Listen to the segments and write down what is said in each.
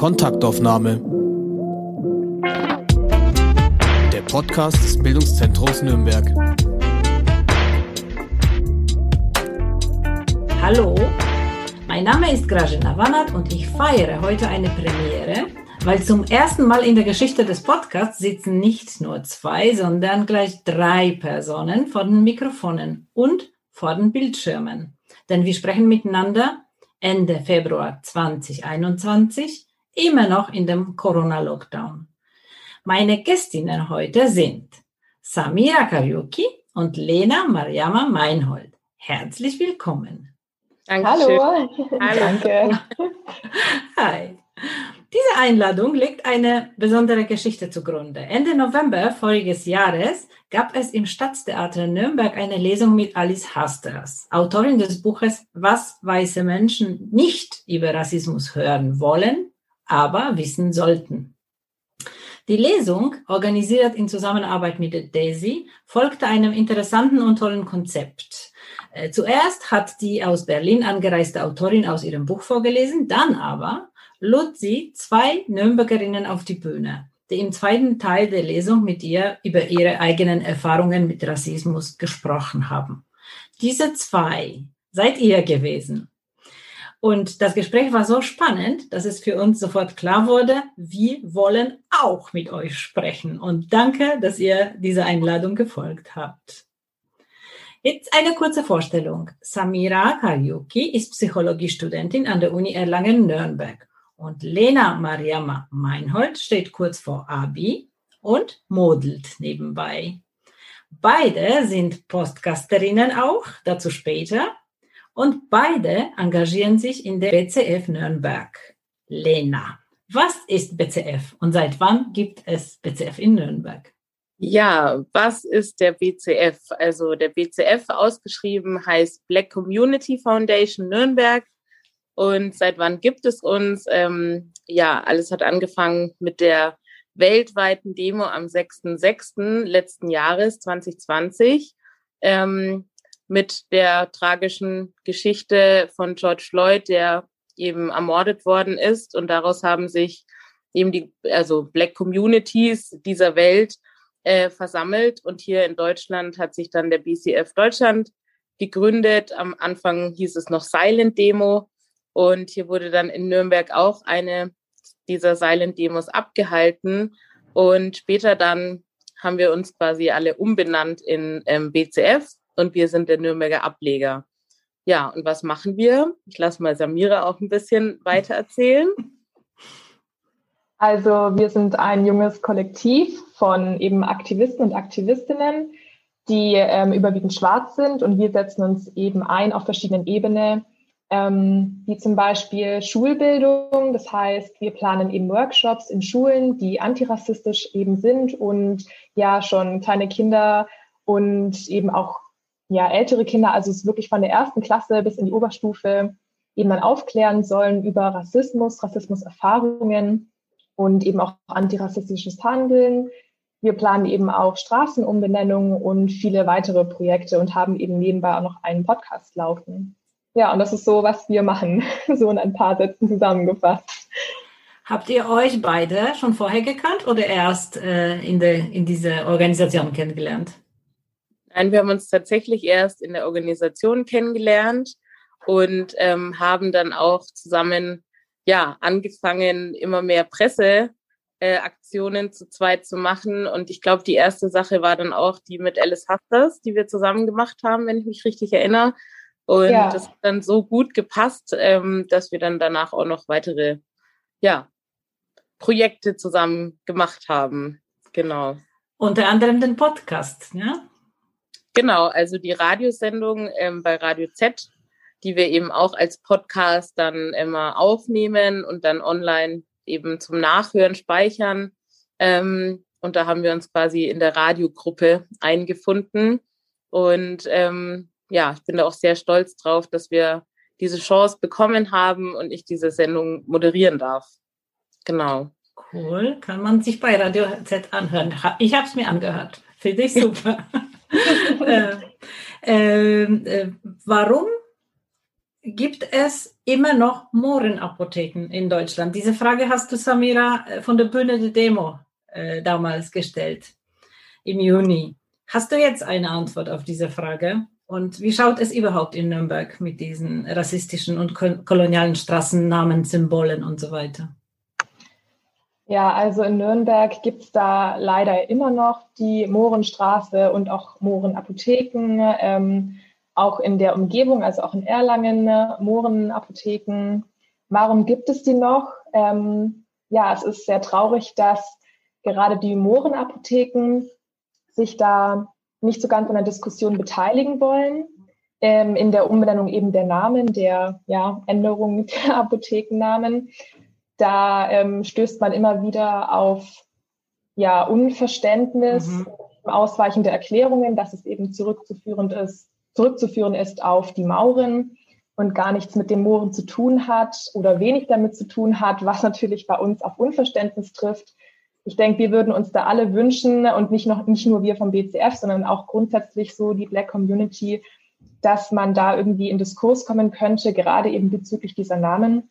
Kontaktaufnahme. Der Podcast des Bildungszentrums Nürnberg. Hallo, mein Name ist Grażyna Wanat und ich feiere heute eine Premiere, weil zum ersten Mal in der Geschichte des Podcasts sitzen nicht nur zwei, sondern gleich drei Personen vor den Mikrofonen und vor den Bildschirmen. Denn wir sprechen miteinander Ende Februar 2021 immer noch in dem Corona-Lockdown. Meine Gästinnen heute sind Samira Kariuki und Lena Mariama Meinhold. Herzlich willkommen. Dankeschön. Hallo. Hallo. Danke. Hi. Diese Einladung legt eine besondere Geschichte zugrunde. Ende November voriges Jahres gab es im Stadttheater Nürnberg eine Lesung mit Alice Hasters, Autorin des Buches Was weiße Menschen nicht über Rassismus hören wollen, aber wissen sollten. Die Lesung, organisiert in Zusammenarbeit mit Daisy, folgte einem interessanten und tollen Konzept. Äh, zuerst hat die aus Berlin angereiste Autorin aus ihrem Buch vorgelesen, dann aber lud sie zwei Nürnbergerinnen auf die Bühne, die im zweiten Teil der Lesung mit ihr über ihre eigenen Erfahrungen mit Rassismus gesprochen haben. Diese zwei seid ihr gewesen. Und das Gespräch war so spannend, dass es für uns sofort klar wurde, wir wollen auch mit euch sprechen. Und danke, dass ihr dieser Einladung gefolgt habt. Jetzt eine kurze Vorstellung. Samira Kalyuki ist Psychologiestudentin an der Uni Erlangen-Nürnberg und Lena Mariama Meinhold steht kurz vor Abi und modelt nebenbei. Beide sind Postgasterinnen auch, dazu später. Und beide engagieren sich in der BCF Nürnberg. Lena, was ist BCF und seit wann gibt es BCF in Nürnberg? Ja, was ist der BCF? Also der BCF ausgeschrieben heißt Black Community Foundation Nürnberg und seit wann gibt es uns? Ähm, ja, alles hat angefangen mit der weltweiten Demo am 6.6. letzten Jahres 2020 ähm, mit der tragischen Geschichte von George Floyd, der eben ermordet worden ist. Und daraus haben sich eben die, also Black Communities dieser Welt äh, versammelt. Und hier in Deutschland hat sich dann der BCF Deutschland gegründet. Am Anfang hieß es noch Silent Demo. Und hier wurde dann in Nürnberg auch eine dieser Silent Demos abgehalten. Und später dann haben wir uns quasi alle umbenannt in ähm, BCF und wir sind der Nürnberger Ableger. Ja, und was machen wir? Ich lasse mal Samira auch ein bisschen weiter erzählen. Also wir sind ein junges Kollektiv von eben Aktivisten und Aktivistinnen, die ähm, überwiegend schwarz sind und wir setzen uns eben ein auf verschiedenen Ebenen ähm, wie zum Beispiel Schulbildung. Das heißt, wir planen eben Workshops in Schulen, die antirassistisch eben sind und ja schon kleine Kinder und eben auch ja ältere Kinder, also es wirklich von der ersten Klasse bis in die Oberstufe eben dann aufklären sollen über Rassismus, Rassismuserfahrungen und eben auch antirassistisches Handeln. Wir planen eben auch Straßenumbenennungen und viele weitere Projekte und haben eben nebenbei auch noch einen Podcast laufen. Ja, und das ist so, was wir machen, so in ein paar Sätzen zusammengefasst. Habt ihr euch beide schon vorher gekannt oder erst äh, in, der, in dieser Organisation kennengelernt? Nein, wir haben uns tatsächlich erst in der Organisation kennengelernt und ähm, haben dann auch zusammen ja angefangen, immer mehr Presseaktionen äh, zu zweit zu machen. Und ich glaube, die erste Sache war dann auch die mit Alice Hasters, die wir zusammen gemacht haben, wenn ich mich richtig erinnere. Und ja. das hat dann so gut gepasst, ähm, dass wir dann danach auch noch weitere, ja, Projekte zusammen gemacht haben. Genau. Unter anderem den Podcast, ja? Genau, also die Radiosendung ähm, bei Radio Z, die wir eben auch als Podcast dann immer aufnehmen und dann online eben zum Nachhören speichern. Ähm, und da haben wir uns quasi in der Radiogruppe eingefunden. Und ähm, ja, ich bin da auch sehr stolz drauf, dass wir diese Chance bekommen haben und ich diese Sendung moderieren darf. Genau. Cool, kann man sich bei Radio Z anhören. Ich habe es mir angehört. Finde ich super. äh, äh, äh, warum gibt es immer noch Mohrenapotheken in Deutschland? Diese Frage hast du, Samira, äh, von der Bühne der Demo damals gestellt, im Juni. Hast du jetzt eine Antwort auf diese Frage? Und wie schaut es überhaupt in Nürnberg mit diesen rassistischen und kolonialen Straßennamen, Symbolen und so weiter? Ja, also in Nürnberg gibt es da leider immer noch die Mohrenstraße und auch Mohrenapotheken. Ähm, auch in der Umgebung, also auch in Erlangen, Mohrenapotheken. Warum gibt es die noch? Ähm, ja, es ist sehr traurig, dass gerade die Mohrenapotheken sich da nicht so ganz an der Diskussion beteiligen wollen. Ähm, in der Umbenennung eben der Namen, der ja, Änderung der Apothekennamen. Da ähm, stößt man immer wieder auf ja, Unverständnis, mhm. ausweichende Erklärungen, dass es eben zurückzuführend ist, zurückzuführen ist auf die Mauren und gar nichts mit den Mooren zu tun hat oder wenig damit zu tun hat, was natürlich bei uns auf Unverständnis trifft. Ich denke, wir würden uns da alle wünschen und nicht, noch, nicht nur wir vom BCF, sondern auch grundsätzlich so die Black Community, dass man da irgendwie in Diskurs kommen könnte, gerade eben bezüglich dieser Namen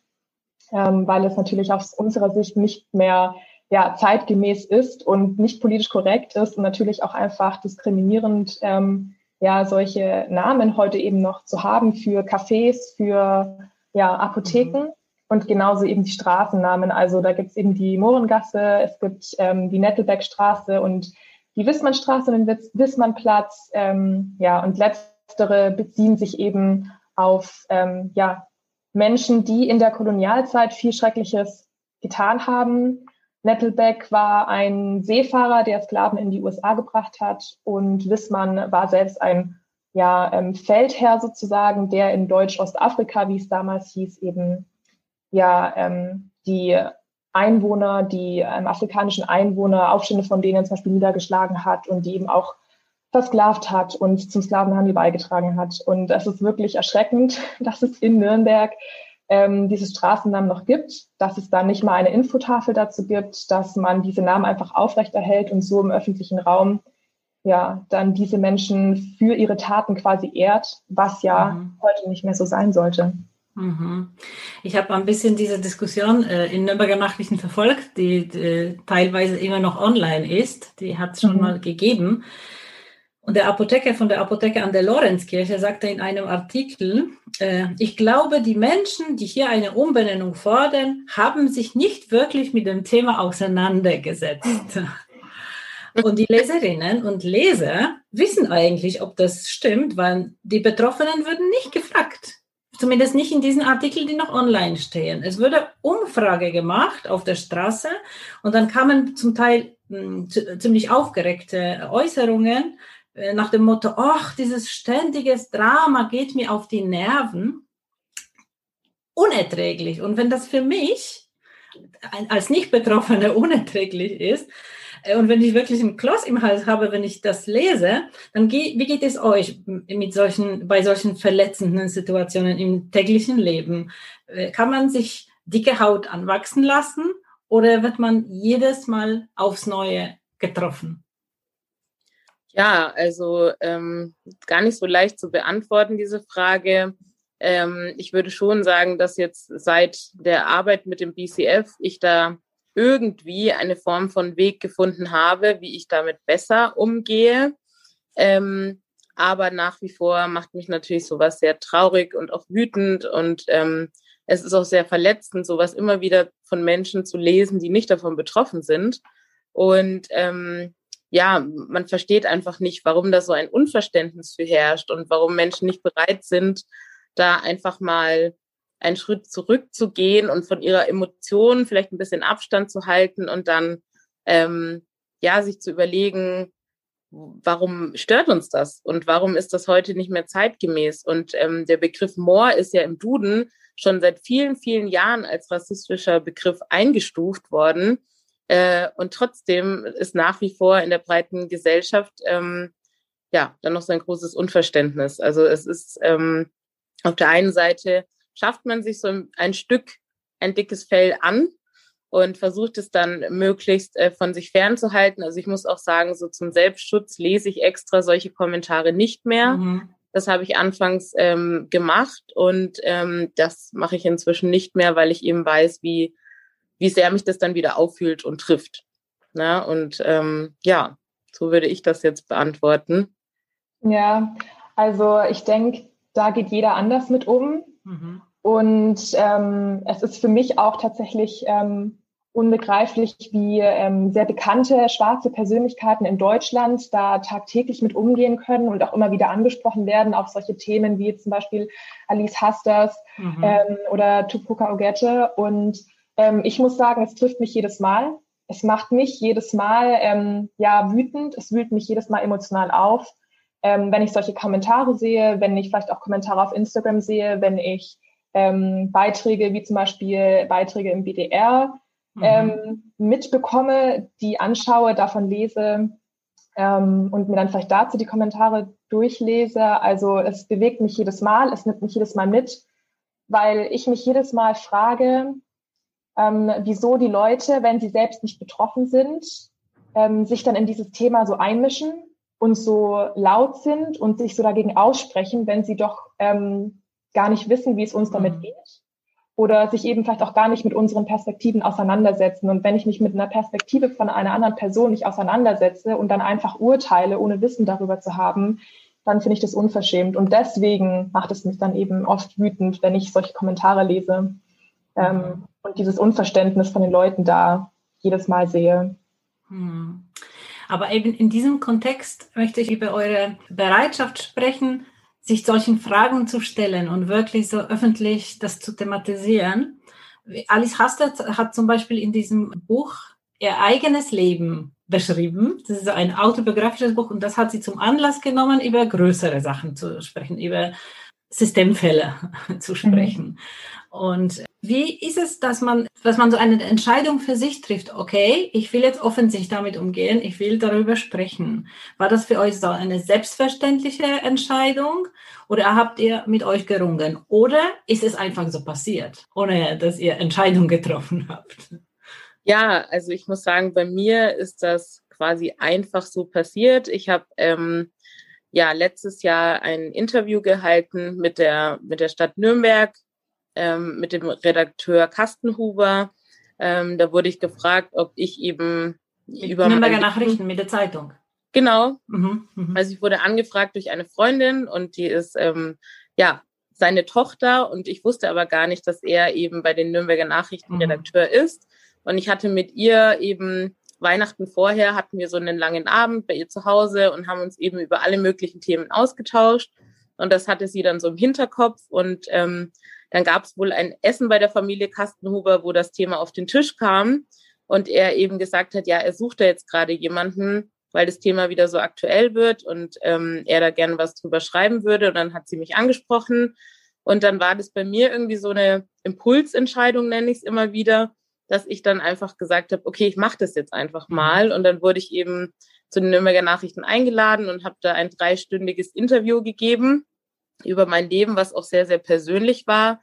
ähm, weil es natürlich aus unserer Sicht nicht mehr ja, zeitgemäß ist und nicht politisch korrekt ist und natürlich auch einfach diskriminierend, ähm, ja, solche Namen heute eben noch zu haben für Cafés, für ja, Apotheken mhm. und genauso eben die Straßennamen. Also da gibt es eben die Mohrengasse, es gibt ähm, die Nettelbeckstraße und die Wissmannstraße und den Wissmannplatz. Ähm, ja, und letztere beziehen sich eben auf ähm, ja, Menschen, die in der Kolonialzeit viel Schreckliches getan haben. Nettelbeck war ein Seefahrer, der Sklaven in die USA gebracht hat und Wissmann war selbst ein ja, ähm, Feldherr sozusagen, der in Deutsch-Ostafrika, wie es damals hieß, eben ja ähm, die Einwohner, die ähm, afrikanischen Einwohner, Aufstände von denen zum Beispiel niedergeschlagen hat und die eben auch versklavt hat und zum Sklavenhandel beigetragen hat. Und es ist wirklich erschreckend, dass es in Nürnberg ähm, diese Straßennamen noch gibt, dass es da nicht mal eine Infotafel dazu gibt, dass man diese Namen einfach aufrechterhält und so im öffentlichen Raum ja dann diese Menschen für ihre Taten quasi ehrt, was ja mhm. heute nicht mehr so sein sollte. Mhm. Ich habe ein bisschen diese Diskussion äh, in Nürnberger Nachrichten verfolgt, die, die, teilweise immer noch online ist. Die hat es schon mhm. mal gegeben. Und der Apotheker von der Apotheke an der Lorenzkirche sagte in einem Artikel, äh, ich glaube, die Menschen, die hier eine Umbenennung fordern, haben sich nicht wirklich mit dem Thema auseinandergesetzt. Und die Leserinnen und Leser wissen eigentlich, ob das stimmt, weil die Betroffenen würden nicht gefragt. Zumindest nicht in diesen Artikeln, die noch online stehen. Es wurde Umfrage gemacht auf der Straße und dann kamen zum Teil hm, ziemlich aufgeregte Äußerungen nach dem Motto, ach, dieses ständiges Drama geht mir auf die Nerven, unerträglich. Und wenn das für mich als Nicht-Betroffene unerträglich ist, äh, und wenn ich wirklich einen Kloß im Hals habe, wenn ich das lese, dann geht, wie geht es euch mit solchen, bei solchen verletzenden Situationen im täglichen Leben? Äh, kann man sich dicke Haut anwachsen lassen oder wird man jedes Mal aufs Neue getroffen? Ja, also ähm, gar nicht so leicht zu beantworten, diese Frage. Ähm, ich würde schon sagen, dass jetzt seit der Arbeit mit dem BCF ich da irgendwie eine Form von Weg gefunden habe, wie ich damit besser umgehe. Ähm, aber nach wie vor macht mich natürlich sowas sehr traurig und auch wütend und ähm, es ist auch sehr verletzend, sowas immer wieder von Menschen zu lesen, die nicht davon betroffen sind. Und ähm, ja, man versteht einfach nicht, warum da so ein Unverständnis für herrscht und warum Menschen nicht bereit sind, da einfach mal einen Schritt zurückzugehen und von ihrer Emotion vielleicht ein bisschen Abstand zu halten und dann ähm, ja sich zu überlegen, warum stört uns das und warum ist das heute nicht mehr zeitgemäß? Und ähm, der Begriff Moor ist ja im Duden schon seit vielen, vielen Jahren als rassistischer Begriff eingestuft worden. Äh, und trotzdem ist nach wie vor in der breiten Gesellschaft ähm, ja dann noch so ein großes Unverständnis. Also es ist ähm, auf der einen Seite schafft man sich so ein Stück ein dickes Fell an und versucht es dann möglichst äh, von sich fernzuhalten. Also ich muss auch sagen, so zum Selbstschutz lese ich extra solche Kommentare nicht mehr, mhm. Das habe ich anfangs ähm, gemacht und ähm, das mache ich inzwischen nicht mehr, weil ich eben weiß, wie, wie sehr mich das dann wieder auffühlt und trifft. Na, und ähm, ja, so würde ich das jetzt beantworten. Ja, also ich denke, da geht jeder anders mit um. Mhm. Und ähm, es ist für mich auch tatsächlich ähm, unbegreiflich, wie ähm, sehr bekannte schwarze Persönlichkeiten in Deutschland da tagtäglich mit umgehen können und auch immer wieder angesprochen werden auf solche Themen wie zum Beispiel Alice Hasters mhm. ähm, oder Tupuka Ogette. Und ähm, ich muss sagen, es trifft mich jedes Mal. Es macht mich jedes Mal ähm, ja wütend. Es wühlt mich jedes Mal emotional auf, ähm, wenn ich solche Kommentare sehe, wenn ich vielleicht auch Kommentare auf Instagram sehe, wenn ich ähm, Beiträge wie zum Beispiel Beiträge im BDR mhm. ähm, mitbekomme, die anschaue, davon lese ähm, und mir dann vielleicht dazu die Kommentare durchlese. Also es bewegt mich jedes Mal, es nimmt mich jedes Mal mit, weil ich mich jedes Mal frage, ähm, wieso die Leute, wenn sie selbst nicht betroffen sind, ähm, sich dann in dieses Thema so einmischen und so laut sind und sich so dagegen aussprechen, wenn sie doch ähm, gar nicht wissen, wie es uns damit mhm. geht oder sich eben vielleicht auch gar nicht mit unseren Perspektiven auseinandersetzen. Und wenn ich mich mit einer Perspektive von einer anderen Person nicht auseinandersetze und dann einfach urteile, ohne Wissen darüber zu haben, dann finde ich das unverschämt. Und deswegen macht es mich dann eben oft wütend, wenn ich solche Kommentare lese ähm, und dieses Unverständnis von den Leuten da jedes Mal sehe. Hm. Aber eben in diesem Kontext möchte ich über eure Bereitschaft sprechen, sich solchen Fragen zu stellen und wirklich so öffentlich das zu thematisieren. Alice Hastert hat zum Beispiel in diesem Buch ihr eigenes Leben beschrieben. Das ist so ein autobiografisches Buch und das hat sie zum Anlass genommen, über größere Sachen zu sprechen, über Systemfälle zu sprechen. Mhm. Und wie ist es, dass man, dass man so eine Entscheidung für sich trifft? Okay, ich will jetzt offensichtlich damit umgehen, ich will darüber sprechen. War das für euch so eine selbstverständliche Entscheidung oder habt ihr mit euch gerungen? Oder ist es einfach so passiert, ohne dass ihr Entscheidung getroffen habt? Ja, also ich muss sagen, bei mir ist das quasi einfach so passiert. Ich habe ähm, ja letztes Jahr ein Interview gehalten mit der mit der Stadt Nürnberg ähm, mit dem Redakteur Kastenhuber. Ähm, da wurde ich gefragt, ob ich eben mit über Nürnberger Nachrichten mit der Zeitung. Genau. Mhm, mh. Also ich wurde angefragt durch eine Freundin und die ist ähm, ja seine Tochter und ich wusste aber gar nicht, dass er eben bei den Nürnberger Nachrichten mhm. Redakteur ist. Und ich hatte mit ihr eben Weihnachten vorher hatten wir so einen langen Abend bei ihr zu Hause und haben uns eben über alle möglichen Themen ausgetauscht. Und das hatte sie dann so im Hinterkopf. Und ähm, dann gab es wohl ein Essen bei der Familie Kastenhuber, wo das Thema auf den Tisch kam und er eben gesagt hat, ja, er sucht da jetzt gerade jemanden, weil das Thema wieder so aktuell wird und ähm, er da gerne was drüber schreiben würde. Und dann hat sie mich angesprochen. Und dann war das bei mir irgendwie so eine Impulsentscheidung, nenne ich es immer wieder, dass ich dann einfach gesagt habe, okay, ich mache das jetzt einfach mhm. mal. Und dann wurde ich eben zu den Nürnberger Nachrichten eingeladen und habe da ein dreistündiges Interview gegeben über mein Leben, was auch sehr, sehr persönlich war,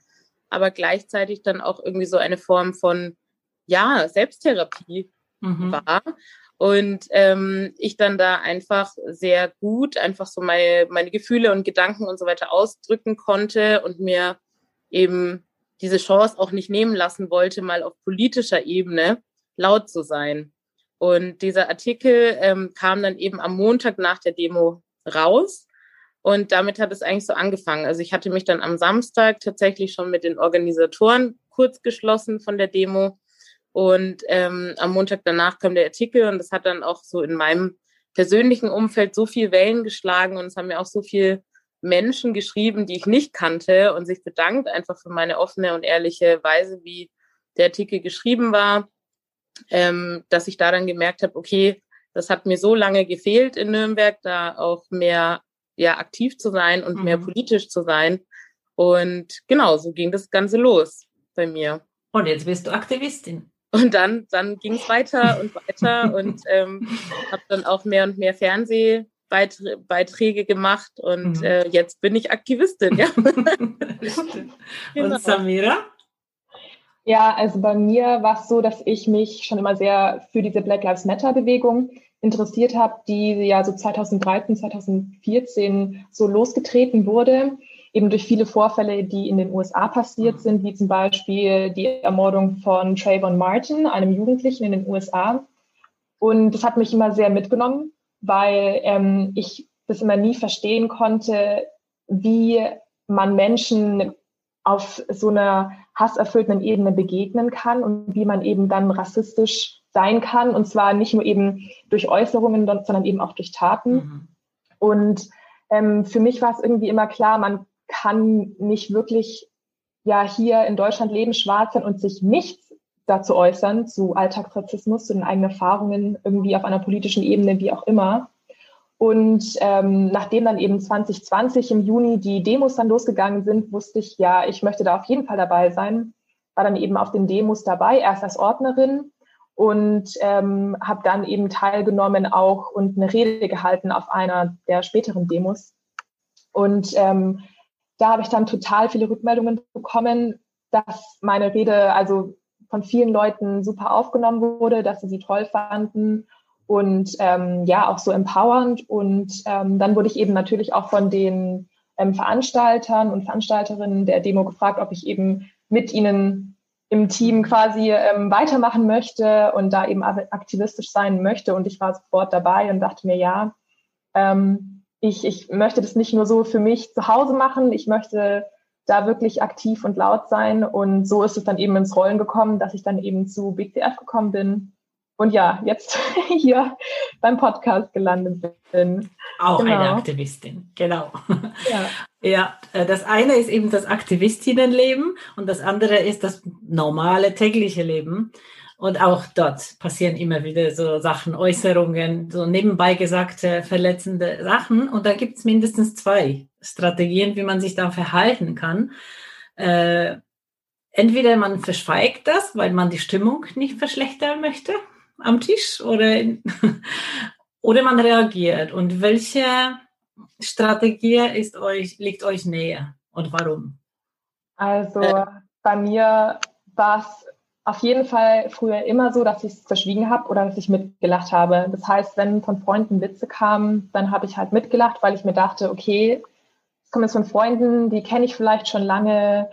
aber gleichzeitig dann auch irgendwie so eine Form von, ja, Selbsttherapie mhm. war. Und ähm, ich dann da einfach sehr gut einfach so meine, meine Gefühle und Gedanken und so weiter ausdrücken konnte und mir eben diese Chance auch nicht nehmen lassen wollte, mal auf politischer Ebene laut zu sein. Und dieser Artikel ähm, kam dann eben am Montag nach der Demo raus. Und damit hat es eigentlich so angefangen. Also ich hatte mich dann am Samstag tatsächlich schon mit den Organisatoren kurz geschlossen von der Demo. Und ähm, am Montag danach kam der Artikel und das hat dann auch so in meinem persönlichen Umfeld so viel Wellen geschlagen und es haben mir auch so viele Menschen geschrieben, die ich nicht kannte und sich bedankt einfach für meine offene und ehrliche Weise, wie der Artikel geschrieben war, ähm, dass ich da dann gemerkt habe, okay, das hat mir so lange gefehlt in Nürnberg, da auch mehr ja aktiv zu sein und mhm. mehr politisch zu sein. Und genau, so ging das Ganze los bei mir. Und jetzt bist du Aktivistin. Und dann, dann ging es weiter und weiter und ähm, habe dann auch mehr und mehr Fernsehbeiträge gemacht und mhm. äh, jetzt bin ich Aktivistin. Ja. genau. Und Samira? Ja, also bei mir war es so, dass ich mich schon immer sehr für diese Black Lives Matter Bewegung interessiert habe, die ja so 2013, 2014 so losgetreten wurde, eben durch viele Vorfälle, die in den USA passiert mhm. sind, wie zum Beispiel die Ermordung von Trayvon Martin, einem Jugendlichen in den USA. Und das hat mich immer sehr mitgenommen, weil ähm, ich das immer nie verstehen konnte, wie man Menschen auf so einer hasserfüllten Ebene begegnen kann und wie man eben dann rassistisch sein kann. Und zwar nicht nur eben durch Äußerungen, sondern eben auch durch Taten. Mhm. Und ähm, für mich war es irgendwie immer klar, man kann nicht wirklich ja hier in Deutschland leben, schwarz sein und sich nichts dazu äußern, zu Alltagsrassismus, zu den eigenen Erfahrungen, irgendwie auf einer politischen Ebene, wie auch immer. Und ähm, nachdem dann eben 2020 im Juni die Demos dann losgegangen sind, wusste ich, ja, ich möchte da auf jeden Fall dabei sein. War dann eben auf den Demos dabei, erst als Ordnerin und ähm, habe dann eben teilgenommen auch und eine Rede gehalten auf einer der späteren Demos. Und ähm, da habe ich dann total viele Rückmeldungen bekommen, dass meine Rede also von vielen Leuten super aufgenommen wurde, dass sie sie toll fanden und ähm, ja auch so empowernd. Und ähm, dann wurde ich eben natürlich auch von den ähm, Veranstaltern und Veranstalterinnen der Demo gefragt, ob ich eben mit ihnen im Team quasi ähm, weitermachen möchte und da eben aktivistisch sein möchte. Und ich war sofort dabei und dachte mir, ja, ähm, ich, ich möchte das nicht nur so für mich zu Hause machen, ich möchte da wirklich aktiv und laut sein. Und so ist es dann eben ins Rollen gekommen, dass ich dann eben zu BCF gekommen bin und ja, jetzt hier beim Podcast gelandet bin. Auch genau. eine Aktivistin, genau. Ja. ja, äh, das eine ist eben das Aktivistinnenleben und das andere ist das normale tägliche Leben. Und auch dort passieren immer wieder so Sachen, Äußerungen, so nebenbei gesagte verletzende Sachen. Und da gibt es mindestens zwei Strategien, wie man sich da verhalten kann. Äh, entweder man verschweigt das, weil man die Stimmung nicht verschlechtern möchte am Tisch oder, oder man reagiert? Und welche Strategie ist euch, liegt euch näher und warum? Also äh. bei mir war es auf jeden Fall früher immer so, dass ich es verschwiegen habe oder dass ich mitgelacht habe. Das heißt, wenn von Freunden Witze kamen, dann habe ich halt mitgelacht, weil ich mir dachte, okay, es kommen jetzt von Freunden, die kenne ich vielleicht schon lange.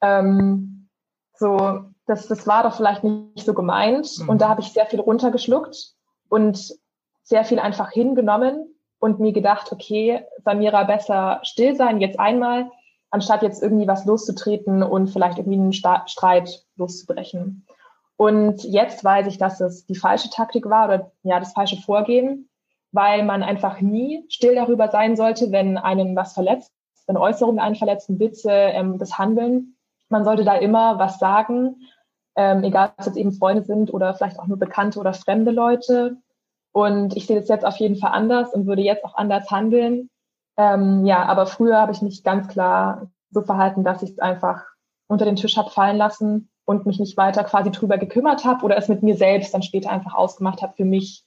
Ähm, so, das, das war doch vielleicht nicht so gemeint. Mhm. Und da habe ich sehr viel runtergeschluckt und sehr viel einfach hingenommen und mir gedacht, okay, Samira, besser still sein jetzt einmal, anstatt jetzt irgendwie was loszutreten und vielleicht irgendwie einen Sta Streit loszubrechen. Und jetzt weiß ich, dass es die falsche Taktik war oder ja, das falsche Vorgehen, weil man einfach nie still darüber sein sollte, wenn einen was verletzt, wenn Äußerungen einen verletzen, Witze, ähm, das Handeln. Man sollte da immer was sagen ähm, egal ob es jetzt eben Freunde sind oder vielleicht auch nur bekannte oder fremde Leute. Und ich sehe das jetzt auf jeden Fall anders und würde jetzt auch anders handeln. Ähm, ja, aber früher habe ich mich ganz klar so verhalten, dass ich es einfach unter den Tisch habe fallen lassen und mich nicht weiter quasi drüber gekümmert habe oder es mit mir selbst dann später einfach ausgemacht habe für mich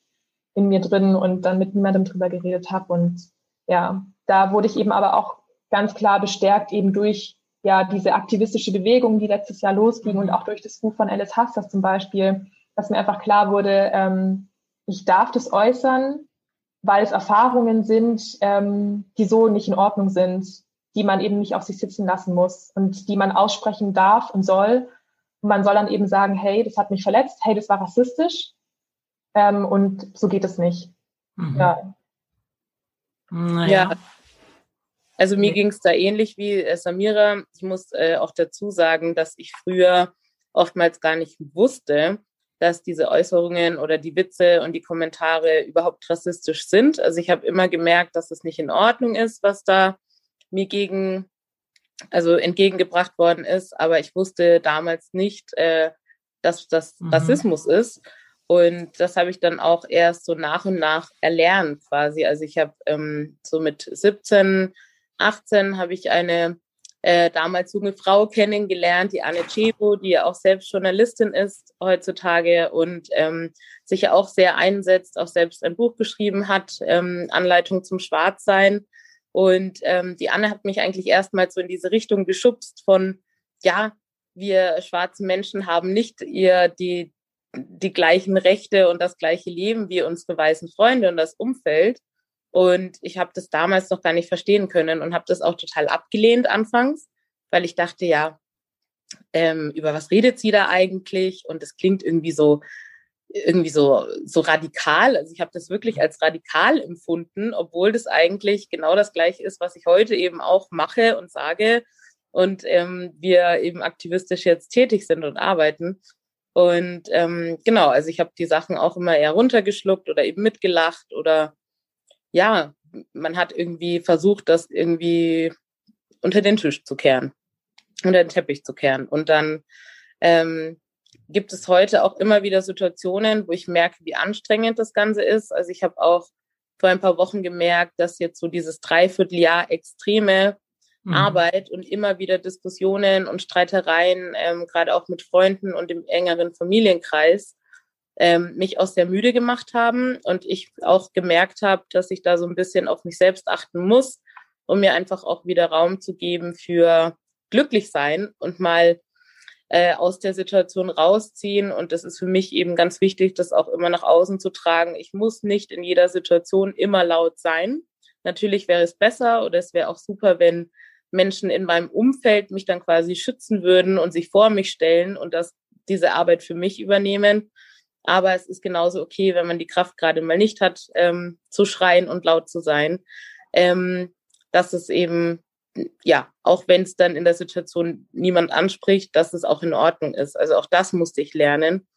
in mir drin und dann mit niemandem drüber geredet habe. Und ja, da wurde ich eben aber auch ganz klar bestärkt eben durch ja diese aktivistische Bewegung, die letztes Jahr losging und auch durch das Buch von Alice Hasters zum Beispiel, dass mir einfach klar wurde, ähm, ich darf das äußern, weil es Erfahrungen sind, ähm, die so nicht in Ordnung sind, die man eben nicht auf sich sitzen lassen muss und die man aussprechen darf und soll. Und man soll dann eben sagen, hey, das hat mich verletzt, hey, das war rassistisch ähm, und so geht es nicht. Mhm. Ja. Naja. Ja, also mir ging es da ähnlich wie äh, Samira. Ich muss äh, auch dazu sagen, dass ich früher oftmals gar nicht wusste, dass diese Äußerungen oder die Witze und die Kommentare überhaupt rassistisch sind. Also ich habe immer gemerkt, dass es nicht in Ordnung ist, was da mir gegen, also entgegengebracht worden ist. Aber ich wusste damals nicht, äh, dass das mhm. Rassismus ist. Und das habe ich dann auch erst so nach und nach erlernt quasi. Also ich habe ähm, so mit 17 18 habe ich eine äh, damals junge Frau kennengelernt, die Anne Cebo, die ja auch selbst Journalistin ist heutzutage und ähm, sich ja auch sehr einsetzt, auch selbst ein Buch geschrieben hat, ähm, Anleitung zum Schwarzsein. Und ähm, die Anne hat mich eigentlich erstmal so in diese Richtung geschubst von, ja, wir schwarzen Menschen haben nicht ihr die die gleichen Rechte und das gleiche Leben wie unsere weißen Freunde und das Umfeld. Und ich habe das damals noch gar nicht verstehen können und habe das auch total abgelehnt anfangs, weil ich dachte, ja, ähm, über was redet sie da eigentlich? Und es klingt irgendwie so, irgendwie so, so radikal. Also ich habe das wirklich als radikal empfunden, obwohl das eigentlich genau das gleiche ist, was ich heute eben auch mache und sage und ähm, wir eben aktivistisch jetzt tätig sind und arbeiten. Und ähm, genau, also ich habe die Sachen auch immer eher runtergeschluckt oder eben mitgelacht oder ja, man hat irgendwie versucht, das irgendwie unter den Tisch zu kehren, unter den Teppich zu kehren. Und dann ähm, gibt es heute auch immer wieder Situationen, wo ich merke, wie anstrengend das Ganze ist. Also ich habe auch vor ein paar Wochen gemerkt, dass jetzt so dieses Dreivierteljahr extreme mhm. Arbeit und immer wieder Diskussionen und Streitereien, ähm, gerade auch mit Freunden und im engeren Familienkreis, ähm, mich auch sehr müde gemacht haben und ich auch gemerkt habe, dass ich da so ein bisschen auf mich selbst achten muss, um mir einfach auch wieder Raum zu geben für glücklich sein und mal äh, aus der Situation rausziehen. Und das ist für mich eben ganz wichtig, das auch immer nach außen zu tragen. Ich muss nicht in jeder Situation immer laut sein. Natürlich wäre es besser oder es wäre auch super, wenn Menschen in meinem Umfeld mich dann quasi schützen würden und sich vor mich stellen und das, diese Arbeit für mich übernehmen. Aber es ist genauso okay, wenn man die Kraft gerade mal nicht hat, ähm, zu schreien und laut zu sein. Ähm, dass es eben, ja, auch wenn es dann in der Situation niemand anspricht, dass es auch in Ordnung ist. Also auch das musste ich lernen,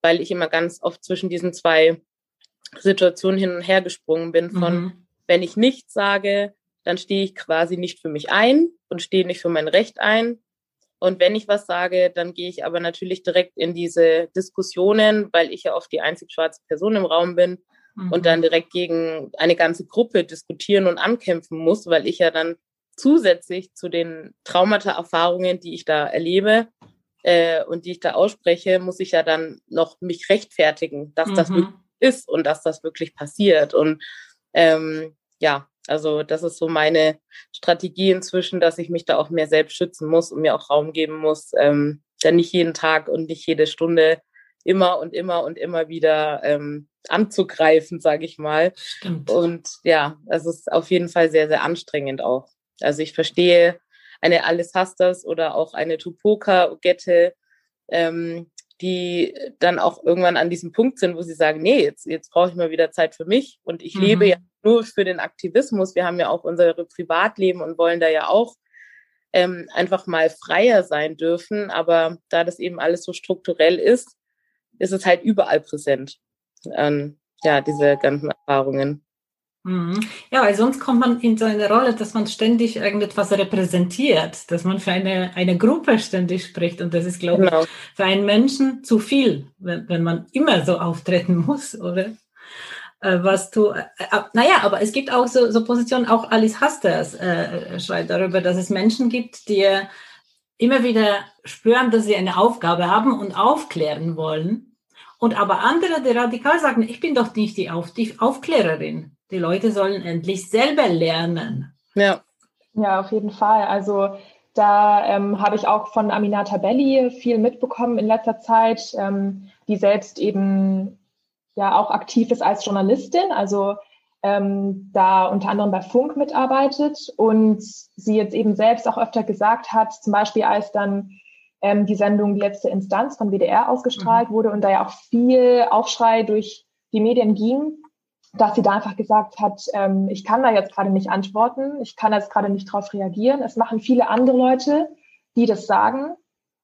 weil ich immer ganz oft zwischen diesen zwei Situationen hin und her gesprungen bin von, mhm. wenn ich nichts sage, dann stehe ich quasi nicht für mich ein und stehe nicht für mein Recht ein. Und wenn ich was sage, dann gehe ich aber natürlich direkt in diese Diskussionen, weil ich ja oft die einzig schwarze Person im Raum bin mhm. und dann direkt gegen eine ganze Gruppe diskutieren und ankämpfen muss, weil ich ja dann zusätzlich zu den Traumata-Erfahrungen, die ich da erlebe äh, und die ich da ausspreche, muss ich ja dann noch mich rechtfertigen, dass mhm. das wirklich ist und dass das wirklich passiert. Und ähm, ja, also das ist so meine Strategie inzwischen, dass ich mich da auch mehr selbst schützen muss und mir auch Raum geben muss, ähm, dann nicht jeden Tag und nicht jede Stunde immer und immer und immer wieder ähm, anzugreifen, sage ich mal. Stimmt. Und ja, es ist auf jeden Fall sehr, sehr anstrengend auch. Also ich verstehe eine Alice Hasters oder auch eine Tupoka Ogette, ähm, die dann auch irgendwann an diesem Punkt sind, wo sie sagen, nee, jetzt, jetzt brauche ich mal wieder Zeit für mich und ich mhm. lebe ja nur für den Aktivismus. Wir haben ja auch unser Privatleben und wollen da ja auch ähm, einfach mal freier sein dürfen. Aber da das eben alles so strukturell ist, ist es halt überall präsent. Ähm, ja, diese ganzen Erfahrungen. Mhm. Ja, weil sonst kommt man in so eine Rolle, dass man ständig irgendetwas repräsentiert, dass man für eine, eine Gruppe ständig spricht. Und das ist, glaube genau. ich, für einen Menschen zu viel, wenn, wenn man immer so auftreten muss, oder? Äh, was du, äh, äh, naja, aber es gibt auch so, so Positionen, auch Alice Hasters äh, schreibt darüber, dass es Menschen gibt, die immer wieder spüren, dass sie eine Aufgabe haben und aufklären wollen. Und aber andere, die radikal sagen, ich bin doch nicht die, Auf die Aufklärerin. Die Leute sollen endlich selber lernen. Ja. Ja, auf jeden Fall. Also da ähm, habe ich auch von Aminata Belli viel mitbekommen in letzter Zeit, ähm, die selbst eben ja auch aktiv ist als Journalistin, also ähm, da unter anderem bei Funk mitarbeitet und sie jetzt eben selbst auch öfter gesagt hat, zum Beispiel als dann ähm, die Sendung Die letzte Instanz von WDR ausgestrahlt mhm. wurde und da ja auch viel Aufschrei durch die Medien ging, dass sie da einfach gesagt hat, ähm, ich kann da jetzt gerade nicht antworten, ich kann jetzt gerade nicht darauf reagieren. Es machen viele andere Leute, die das sagen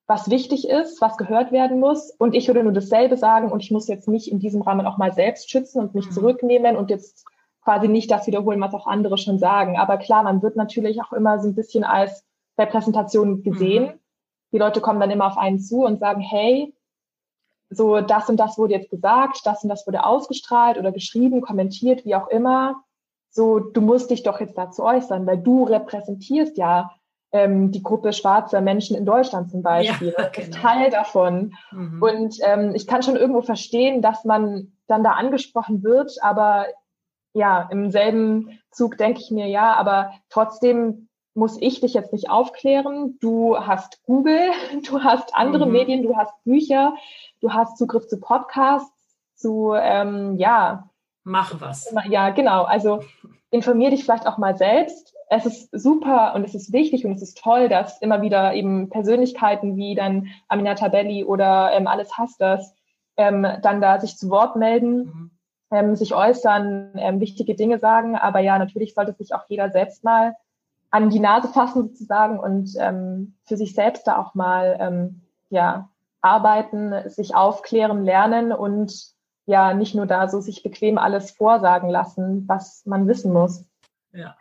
was wichtig ist, was gehört werden muss. Und ich würde nur dasselbe sagen und ich muss jetzt nicht in diesem Rahmen auch mal selbst schützen und mich mhm. zurücknehmen und jetzt quasi nicht das wiederholen, was auch andere schon sagen. Aber klar, man wird natürlich auch immer so ein bisschen als Repräsentation gesehen. Mhm. Die Leute kommen dann immer auf einen zu und sagen, hey, so das und das wurde jetzt gesagt, das und das wurde ausgestrahlt oder geschrieben, kommentiert, wie auch immer. So, du musst dich doch jetzt dazu äußern, weil du repräsentierst ja ähm, die Gruppe schwarzer Menschen in Deutschland zum Beispiel. Ja, genau. ist Teil davon. Mhm. Und ähm, ich kann schon irgendwo verstehen, dass man dann da angesprochen wird, aber ja, im selben Zug denke ich mir, ja, aber trotzdem muss ich dich jetzt nicht aufklären. Du hast Google, du hast andere mhm. Medien, du hast Bücher, du hast Zugriff zu Podcasts, zu, ähm, ja. Mach was. Ja, genau. Also informier dich vielleicht auch mal selbst. Es ist super und es ist wichtig und es ist toll, dass immer wieder eben Persönlichkeiten wie dann Aminata Belli oder ähm, Alles Hasters ähm, dann da sich zu Wort melden. Mhm. Ähm, sich äußern, ähm, wichtige Dinge sagen. Aber ja, natürlich sollte sich auch jeder selbst mal an die Nase fassen sozusagen und ähm, für sich selbst da auch mal ähm, ja arbeiten, sich aufklären, lernen und ja nicht nur da so sich bequem alles vorsagen lassen, was man wissen muss. Ja.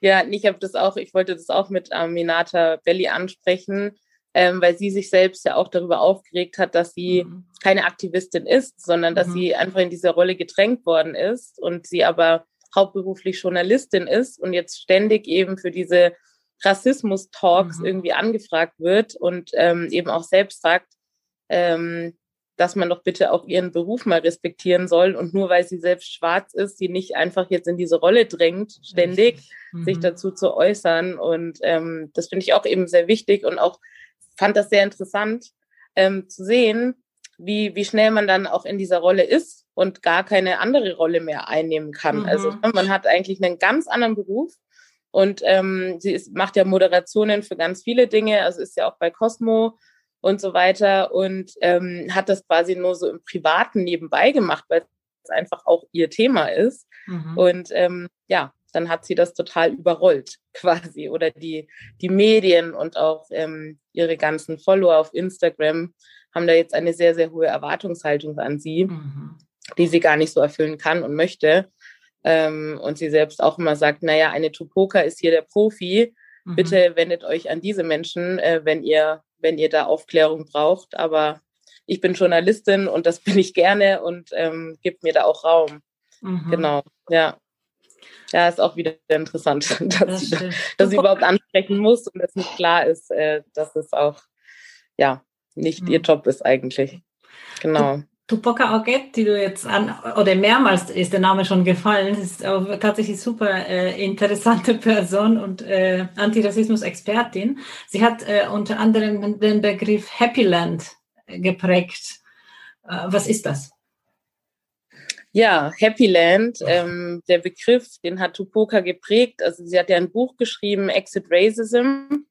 Ja, ich habe das auch, ich wollte das auch mit Aminata Belli ansprechen, ähm, weil sie sich selbst ja auch darüber aufgeregt hat, dass sie mhm. keine Aktivistin ist, sondern dass mhm. sie einfach in diese Rolle gedrängt worden ist und sie aber hauptberuflich Journalistin ist und jetzt ständig eben für diese Rassismus-Talks mhm. irgendwie angefragt wird und ähm, eben auch selbst sagt, ähm, dass man doch bitte auch ihren Beruf mal respektieren soll und nur weil sie selbst schwarz ist, sie nicht einfach jetzt in diese Rolle drängt, ständig mhm. sich dazu zu äußern. Und ähm, das finde ich auch eben sehr wichtig und auch fand das sehr interessant ähm, zu sehen, wie, wie schnell man dann auch in dieser Rolle ist und gar keine andere Rolle mehr einnehmen kann. Mhm. Also man hat eigentlich einen ganz anderen Beruf und ähm, sie ist, macht ja Moderationen für ganz viele Dinge, also ist ja auch bei Cosmo und so weiter und ähm, hat das quasi nur so im Privaten nebenbei gemacht, weil es einfach auch ihr Thema ist. Mhm. Und ähm, ja, dann hat sie das total überrollt quasi oder die, die Medien und auch ähm, ihre ganzen Follower auf Instagram haben da jetzt eine sehr, sehr hohe Erwartungshaltung an sie, mhm. die sie gar nicht so erfüllen kann und möchte. Ähm, und sie selbst auch immer sagt, naja, eine Tupoka ist hier der Profi. Mhm. Bitte wendet euch an diese Menschen, äh, wenn ihr, wenn ihr da Aufklärung braucht. Aber ich bin Journalistin und das bin ich gerne und ähm, gibt mir da auch Raum. Mhm. Genau, ja. Ja, ist auch wieder interessant, dass, das sie, dass sie überhaupt ansprechen muss und es nicht klar ist, äh, dass es auch ja nicht mhm. ihr Job ist eigentlich. Genau. Tupoka Auget, die du jetzt an, oder mehrmals ist der Name schon gefallen, ist tatsächlich super äh, interessante Person und äh, Antirassismus-Expertin. Sie hat äh, unter anderem den Begriff Happy Land geprägt. Äh, was ist das? Ja, Happy Land, ähm, der Begriff, den hat Tupoka geprägt. Also sie hat ja ein Buch geschrieben, Exit Racism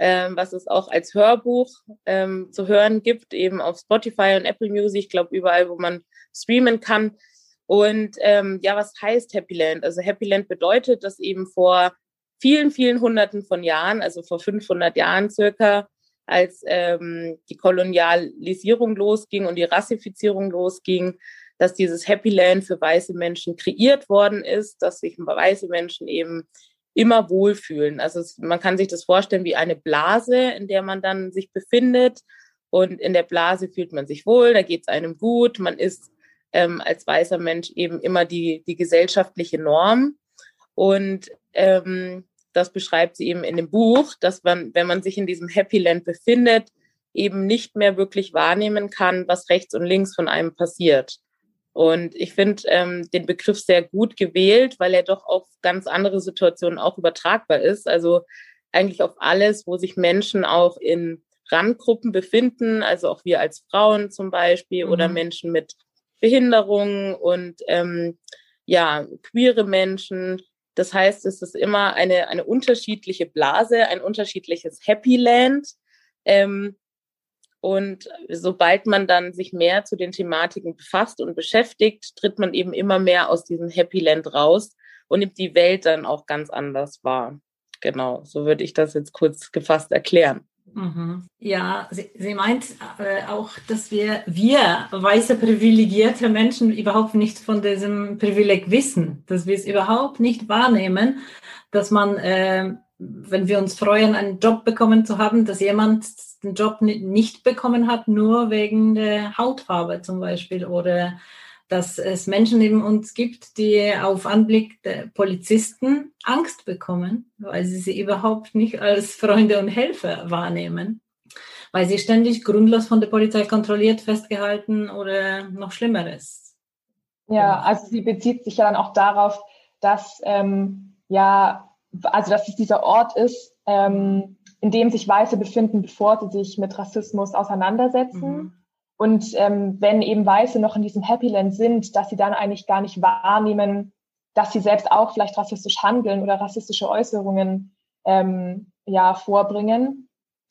ähm, was es auch als Hörbuch ähm, zu hören gibt, eben auf Spotify und Apple Music, ich glaube überall, wo man streamen kann. Und ähm, ja, was heißt Happy Land? Also Happy Land bedeutet, dass eben vor vielen, vielen Hunderten von Jahren, also vor 500 Jahren circa, als ähm, die Kolonialisierung losging und die Rassifizierung losging, dass dieses Happy Land für weiße Menschen kreiert worden ist, dass sich weiße Menschen eben immer wohlfühlen. Also es, man kann sich das vorstellen wie eine Blase, in der man dann sich befindet. Und in der Blase fühlt man sich wohl, da geht es einem gut. Man ist ähm, als weißer Mensch eben immer die, die gesellschaftliche Norm. Und ähm, das beschreibt sie eben in dem Buch, dass man, wenn man sich in diesem Happy Land befindet, eben nicht mehr wirklich wahrnehmen kann, was rechts und links von einem passiert. Und ich finde ähm, den Begriff sehr gut gewählt, weil er doch auf ganz andere Situationen auch übertragbar ist. Also eigentlich auf alles, wo sich Menschen auch in Randgruppen befinden, also auch wir als Frauen zum Beispiel mhm. oder Menschen mit Behinderungen und ähm, ja, queere Menschen. Das heißt, es ist immer eine, eine unterschiedliche Blase, ein unterschiedliches Happy Land. Ähm, und sobald man dann sich mehr zu den Thematiken befasst und beschäftigt, tritt man eben immer mehr aus diesem Happy Land raus und nimmt die Welt dann auch ganz anders wahr. Genau, so würde ich das jetzt kurz gefasst erklären. Mhm. Ja, sie, sie meint äh, auch, dass wir, wir weiße privilegierte Menschen überhaupt nicht von diesem Privileg wissen, dass wir es überhaupt nicht wahrnehmen, dass man, äh, wenn wir uns freuen, einen Job bekommen zu haben, dass jemand den Job nicht bekommen hat, nur wegen der Hautfarbe zum Beispiel oder dass es Menschen neben uns gibt, die auf Anblick der Polizisten Angst bekommen, weil sie sie überhaupt nicht als Freunde und Helfer wahrnehmen, weil sie ständig grundlos von der Polizei kontrolliert, festgehalten oder noch Schlimmeres. Ja, also sie bezieht sich ja dann auch darauf, dass ähm, ja also dass es dieser Ort ist, ähm, in dem sich Weiße befinden, bevor sie sich mit Rassismus auseinandersetzen. Mhm. Und ähm, wenn eben Weiße noch in diesem Happy Land sind, dass sie dann eigentlich gar nicht wahrnehmen, dass sie selbst auch vielleicht rassistisch handeln oder rassistische Äußerungen ähm, ja vorbringen,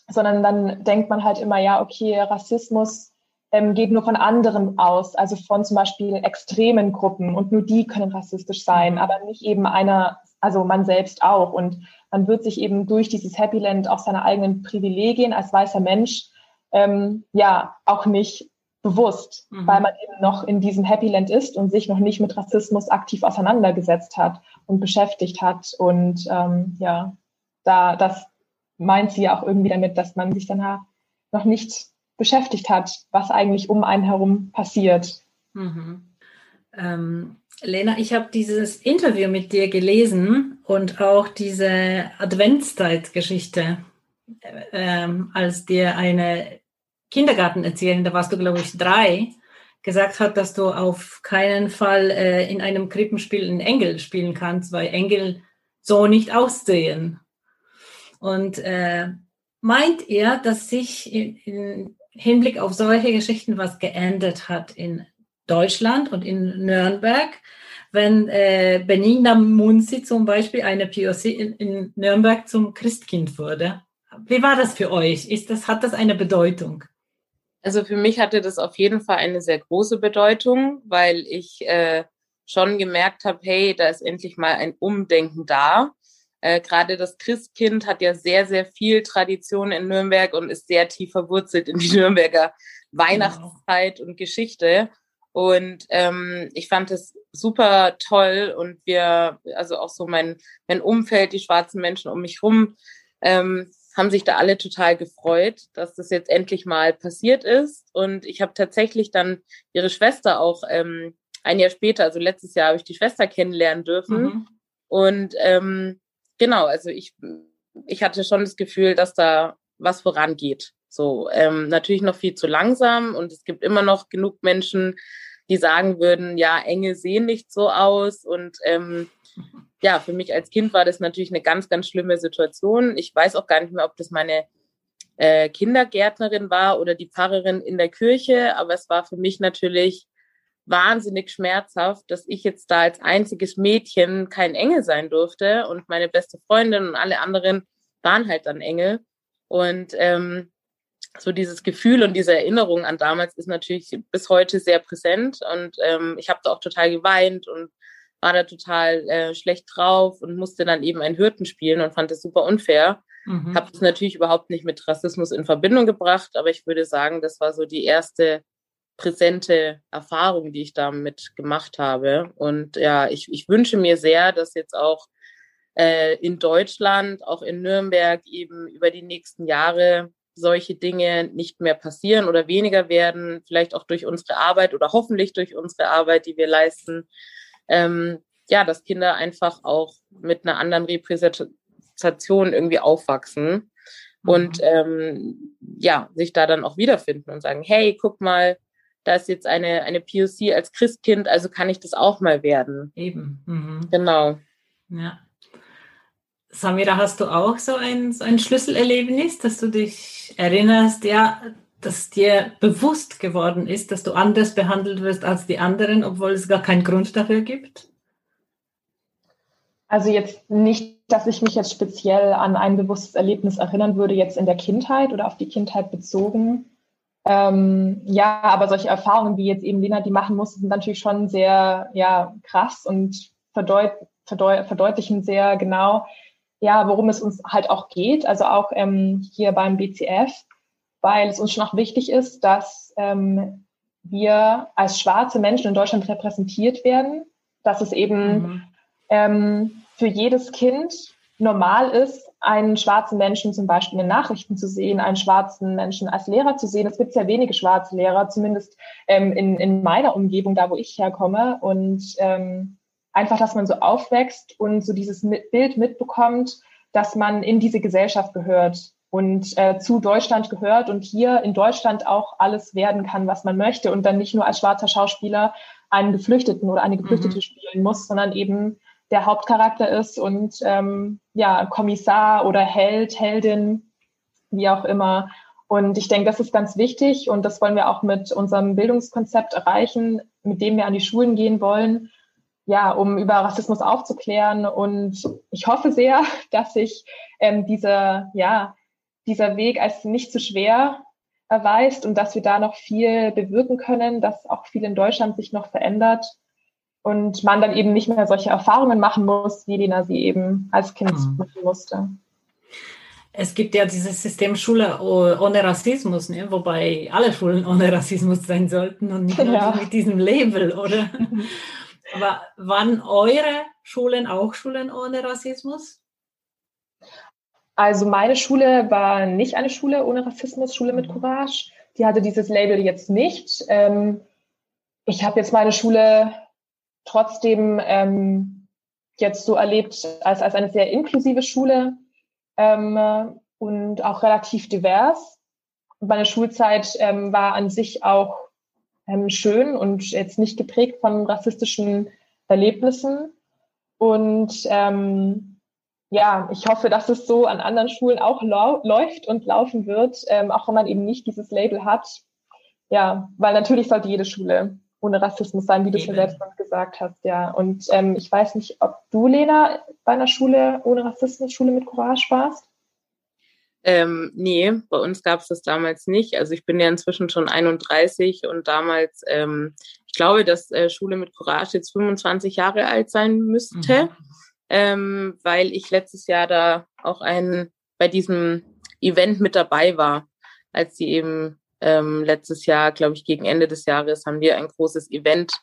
sondern dann denkt man halt immer, ja, okay, Rassismus ähm, geht nur von anderen aus, also von zum Beispiel extremen Gruppen und nur die können rassistisch sein, mhm. aber nicht eben einer, also man selbst auch. Und man wird sich eben durch dieses Happy Land auch seine eigenen Privilegien als weißer Mensch ähm, ja auch nicht bewusst, mhm. weil man eben noch in diesem Happy Land ist und sich noch nicht mit Rassismus aktiv auseinandergesetzt hat und beschäftigt hat. Und ähm, ja, da das meint sie ja auch irgendwie damit, dass man sich dann noch nicht beschäftigt hat, was eigentlich um einen herum passiert. Mhm. Ähm, Lena, ich habe dieses Interview mit dir gelesen und auch diese Adventszeitgeschichte, äh, ähm, als dir eine Kindergartenerzieherin, da warst du, glaube ich, drei, gesagt hat, dass du auf keinen Fall äh, in einem Krippenspiel einen Engel spielen kannst, weil Engel so nicht aussehen. Und äh, meint ihr, dass sich in Hinblick auf solche Geschichten was geändert hat in Deutschland und in Nürnberg, wenn äh, Benigna Munzi zum Beispiel eine POC in, in, Nürnberg zum Christkind wurde. Wie war das für euch? Ist das, hat das eine Bedeutung? Also für mich hatte das auf jeden Fall eine sehr große Bedeutung, weil ich äh, schon gemerkt habe, hey, da ist endlich mal ein Umdenken da. Äh, Gerade das Christkind hat ja sehr, sehr viel Tradition in Nürnberg und ist sehr tief verwurzelt in die Nürnberger Weihnachtszeit genau. und Geschichte. Und ähm, ich fand es super toll und wir, also auch so mein, mein Umfeld, die schwarzen Menschen um mich rum, ähm, haben sich da alle total gefreut, dass das jetzt endlich mal passiert ist. Und ich habe tatsächlich dann ihre Schwester auch ähm, ein Jahr später, also letztes Jahr, habe ich die Schwester kennenlernen dürfen. Mhm. Und ähm, genau, also ich, ich hatte schon das Gefühl, dass da was vorangeht. So, ähm, natürlich noch viel zu langsam und es gibt immer noch genug Menschen, die sagen würden, ja, Engel sehen nicht so aus. Und ähm, ja, für mich als Kind war das natürlich eine ganz, ganz schlimme Situation. Ich weiß auch gar nicht mehr, ob das meine äh, Kindergärtnerin war oder die Pfarrerin in der Kirche, aber es war für mich natürlich wahnsinnig schmerzhaft, dass ich jetzt da als einziges Mädchen kein Engel sein durfte und meine beste Freundin und alle anderen waren halt dann Engel. Und ähm, so dieses Gefühl und diese Erinnerung an damals ist natürlich bis heute sehr präsent und ähm, ich habe da auch total geweint und war da total äh, schlecht drauf und musste dann eben einen Hirten spielen und fand das super unfair. Mhm. Habe es natürlich überhaupt nicht mit Rassismus in Verbindung gebracht, aber ich würde sagen, das war so die erste präsente Erfahrung, die ich damit gemacht habe. Und ja, ich, ich wünsche mir sehr, dass jetzt auch äh, in Deutschland, auch in Nürnberg eben über die nächsten Jahre solche Dinge nicht mehr passieren oder weniger werden, vielleicht auch durch unsere Arbeit oder hoffentlich durch unsere Arbeit, die wir leisten. Ähm, ja, dass Kinder einfach auch mit einer anderen Repräsentation irgendwie aufwachsen mhm. und ähm, ja, sich da dann auch wiederfinden und sagen, hey, guck mal, da ist jetzt eine, eine POC als Christkind, also kann ich das auch mal werden. Eben. Mhm. Genau. Ja. Samira, hast du auch so ein, so ein Schlüsselerlebnis, dass du dich erinnerst, ja, dass dir bewusst geworden ist, dass du anders behandelt wirst als die anderen, obwohl es gar keinen Grund dafür gibt? Also jetzt nicht, dass ich mich jetzt speziell an ein bewusstes Erlebnis erinnern würde, jetzt in der Kindheit oder auf die Kindheit bezogen. Ähm, ja, aber solche Erfahrungen, wie jetzt eben Lena die machen muss, sind natürlich schon sehr ja, krass und verdeut verdeut verdeutlichen sehr genau, ja, worum es uns halt auch geht. Also auch ähm, hier beim BCF, weil es uns schon auch wichtig ist, dass ähm, wir als schwarze Menschen in Deutschland repräsentiert werden, dass es eben mhm. ähm, für jedes Kind normal ist, einen schwarzen Menschen zum Beispiel in den Nachrichten zu sehen, einen schwarzen Menschen als Lehrer zu sehen. Es gibt sehr wenige schwarze Lehrer, zumindest ähm, in, in meiner Umgebung, da wo ich herkomme. Und ähm, einfach, dass man so aufwächst und so dieses Bild mitbekommt, dass man in diese Gesellschaft gehört und äh, zu Deutschland gehört und hier in Deutschland auch alles werden kann, was man möchte und dann nicht nur als schwarzer Schauspieler einen Geflüchteten oder eine Geflüchtete mhm. spielen muss, sondern eben der Hauptcharakter ist und ähm, ja, Kommissar oder Held, Heldin, wie auch immer. Und ich denke, das ist ganz wichtig und das wollen wir auch mit unserem Bildungskonzept erreichen, mit dem wir an die Schulen gehen wollen, ja, um über Rassismus aufzuklären. Und ich hoffe sehr, dass sich ähm, dieser, ja, dieser Weg als nicht zu schwer erweist und dass wir da noch viel bewirken können, dass auch viel in Deutschland sich noch verändert und man dann eben nicht mehr solche Erfahrungen machen muss, wie Lena sie eben als Kind mhm. machen musste. Es gibt ja dieses System Schule ohne Rassismus, ne? wobei alle Schulen ohne Rassismus sein sollten und nicht ja. mit diesem Label, oder? Aber waren eure Schulen auch Schulen ohne Rassismus? Also meine Schule war nicht eine Schule ohne Rassismus, Schule mit mhm. Courage. Die hatte dieses Label jetzt nicht. Ähm, ich habe jetzt meine Schule trotzdem ähm, jetzt so erlebt als, als eine sehr inklusive Schule ähm, und auch relativ divers. Meine Schulzeit war an sich auch ähm, schön und jetzt nicht geprägt von rassistischen Erlebnissen. Und ähm, ja, ich hoffe, dass es so an anderen Schulen auch läuft und laufen wird, ähm, auch wenn man eben nicht dieses Label hat. Ja, weil natürlich sollte jede Schule ohne Rassismus sein, wie du schon selbst gesagt hast, ja. Und ähm, ich weiß nicht, ob du, Lena, bei einer Schule ohne Rassismus, Schule mit Courage warst? Ähm, nee, bei uns gab es das damals nicht. Also ich bin ja inzwischen schon 31 und damals, ähm, ich glaube, dass äh, Schule mit Courage jetzt 25 Jahre alt sein müsste, mhm. ähm, weil ich letztes Jahr da auch ein bei diesem Event mit dabei war, als sie eben ähm, letztes Jahr, glaube ich, gegen Ende des Jahres haben wir ein großes Event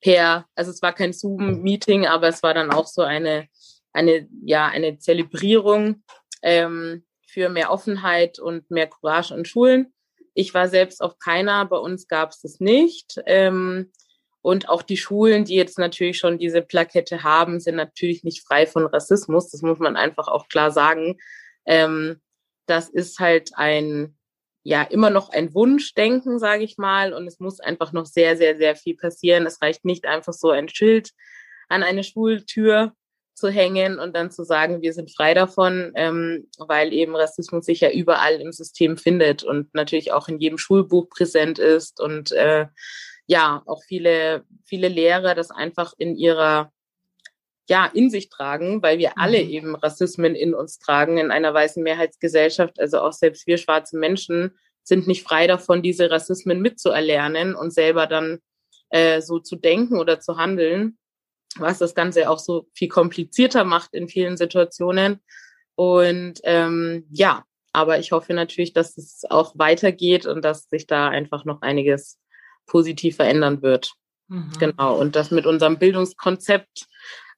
per, also es war kein Zoom-Meeting, aber es war dann auch so eine, eine, ja, eine Zelebrierung ähm, für mehr Offenheit und mehr Courage in Schulen. Ich war selbst auf keiner, bei uns gab es das nicht. Ähm, und auch die Schulen, die jetzt natürlich schon diese Plakette haben, sind natürlich nicht frei von Rassismus. Das muss man einfach auch klar sagen. Ähm, das ist halt ein, ja immer noch ein Wunschdenken, sage ich mal. Und es muss einfach noch sehr, sehr, sehr viel passieren. Es reicht nicht einfach so ein Schild an eine Schultür zu hängen und dann zu sagen, wir sind frei davon, ähm, weil eben Rassismus sich ja überall im System findet und natürlich auch in jedem Schulbuch präsent ist und äh, ja, auch viele, viele Lehrer das einfach in ihrer ja, in sich tragen, weil wir alle mhm. eben Rassismen in uns tragen in einer weißen Mehrheitsgesellschaft. Also auch selbst wir schwarze Menschen sind nicht frei davon, diese Rassismen mitzuerlernen und selber dann äh, so zu denken oder zu handeln, was das Ganze auch so viel komplizierter macht in vielen Situationen. Und ähm, ja, aber ich hoffe natürlich, dass es auch weitergeht und dass sich da einfach noch einiges positiv verändern wird. Mhm. Genau. Und das mit unserem Bildungskonzept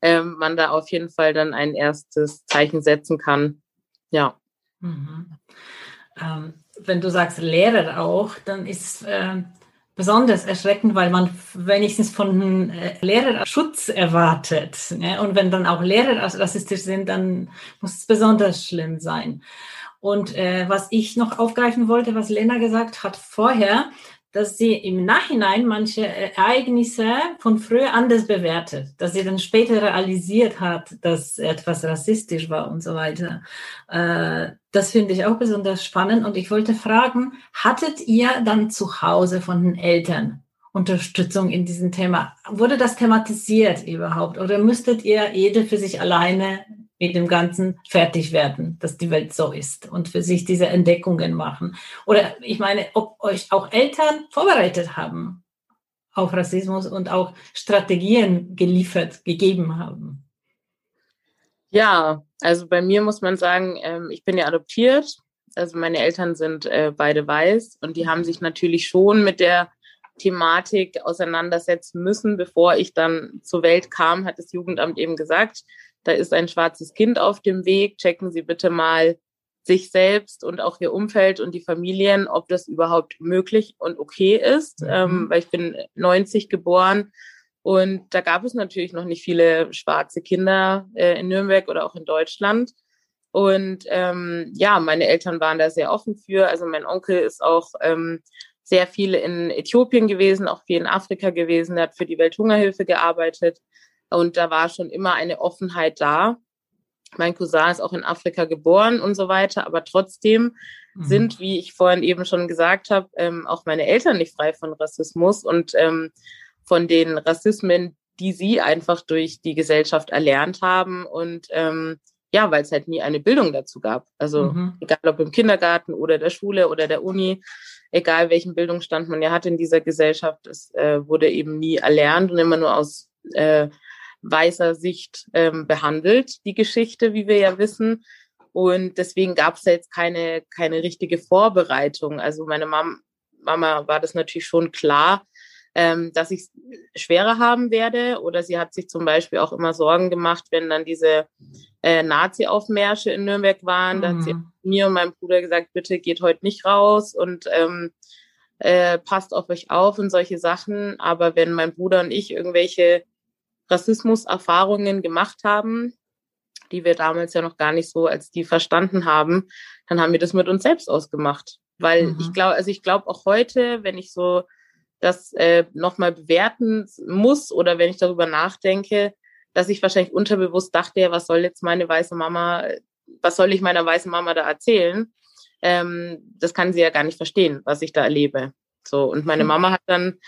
ähm, man da auf jeden Fall dann ein erstes Zeichen setzen kann. Ja. Mhm. Ähm, wenn du sagst Lehrer auch, dann ist äh, besonders erschreckend, weil man wenigstens von äh, Lehrern Schutz erwartet. Ne? Und wenn dann auch Lehrer rassistisch sind, dann muss es besonders schlimm sein. Und äh, was ich noch aufgreifen wollte, was Lena gesagt hat vorher, dass sie im Nachhinein manche Ereignisse von früher anders bewertet, dass sie dann später realisiert hat, dass etwas rassistisch war und so weiter. Äh, das finde ich auch besonders spannend und ich wollte fragen, hattet ihr dann zu Hause von den Eltern Unterstützung in diesem Thema? Wurde das thematisiert überhaupt oder müsstet ihr jede für sich alleine mit dem Ganzen fertig werden, dass die Welt so ist und für sich diese Entdeckungen machen. Oder ich meine, ob euch auch Eltern vorbereitet haben auf Rassismus und auch Strategien geliefert, gegeben haben. Ja, also bei mir muss man sagen, ähm, ich bin ja adoptiert. Also meine Eltern sind äh, beide weiß und die haben sich natürlich schon mit der Thematik auseinandersetzen müssen. Bevor ich dann zur Welt kam, hat das Jugendamt eben gesagt, da ist ein schwarzes Kind auf dem Weg, checken Sie bitte mal sich selbst und auch Ihr Umfeld und die Familien, ob das überhaupt möglich und okay ist, mhm. ähm, weil ich bin 90 geboren und da gab es natürlich noch nicht viele schwarze Kinder äh, in Nürnberg oder auch in Deutschland. Und ähm, ja, meine Eltern waren da sehr offen für. Also mein Onkel ist auch ähm, sehr viel in Äthiopien gewesen, auch viel in Afrika gewesen, er hat für die Welthungerhilfe gearbeitet. Und da war schon immer eine Offenheit da. Mein Cousin ist auch in Afrika geboren und so weiter, aber trotzdem mhm. sind, wie ich vorhin eben schon gesagt habe, ähm, auch meine Eltern nicht frei von Rassismus und ähm, von den Rassismen, die sie einfach durch die Gesellschaft erlernt haben und ähm, ja, weil es halt nie eine Bildung dazu gab. Also mhm. egal ob im Kindergarten oder der Schule oder der Uni, egal welchen Bildungsstand man ja hat in dieser Gesellschaft, es äh, wurde eben nie erlernt und immer nur aus äh, weißer Sicht ähm, behandelt, die Geschichte, wie wir ja wissen. Und deswegen gab es jetzt keine, keine richtige Vorbereitung. Also meine Mom, Mama war das natürlich schon klar, ähm, dass ich es schwerer haben werde. Oder sie hat sich zum Beispiel auch immer Sorgen gemacht, wenn dann diese äh, Nazi-Aufmärsche in Nürnberg waren. Mhm. Da hat sie mhm. mir und meinem Bruder gesagt, bitte geht heute nicht raus und ähm, äh, passt auf euch auf und solche Sachen. Aber wenn mein Bruder und ich irgendwelche Rassismus-Erfahrungen gemacht haben, die wir damals ja noch gar nicht so als die verstanden haben, dann haben wir das mit uns selbst ausgemacht. Weil mhm. ich glaube, also ich glaube auch heute, wenn ich so das äh, nochmal bewerten muss oder wenn ich darüber nachdenke, dass ich wahrscheinlich unterbewusst dachte, ja, was soll jetzt meine weiße Mama, was soll ich meiner weißen Mama da erzählen? Ähm, das kann sie ja gar nicht verstehen, was ich da erlebe. So, und meine mhm. Mama hat dann,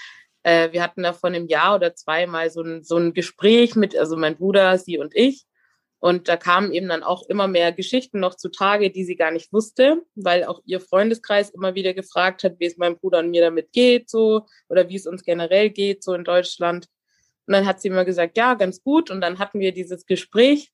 äh, wir hatten da von einem Jahr oder zwei mal so ein, so ein Gespräch mit, also mein Bruder, sie und ich, und da kamen eben dann auch immer mehr Geschichten noch zutage, die sie gar nicht wusste, weil auch ihr Freundeskreis immer wieder gefragt hat, wie es meinem Bruder und mir damit geht, so, oder wie es uns generell geht, so in Deutschland. Und dann hat sie immer gesagt, ja, ganz gut. Und dann hatten wir dieses Gespräch.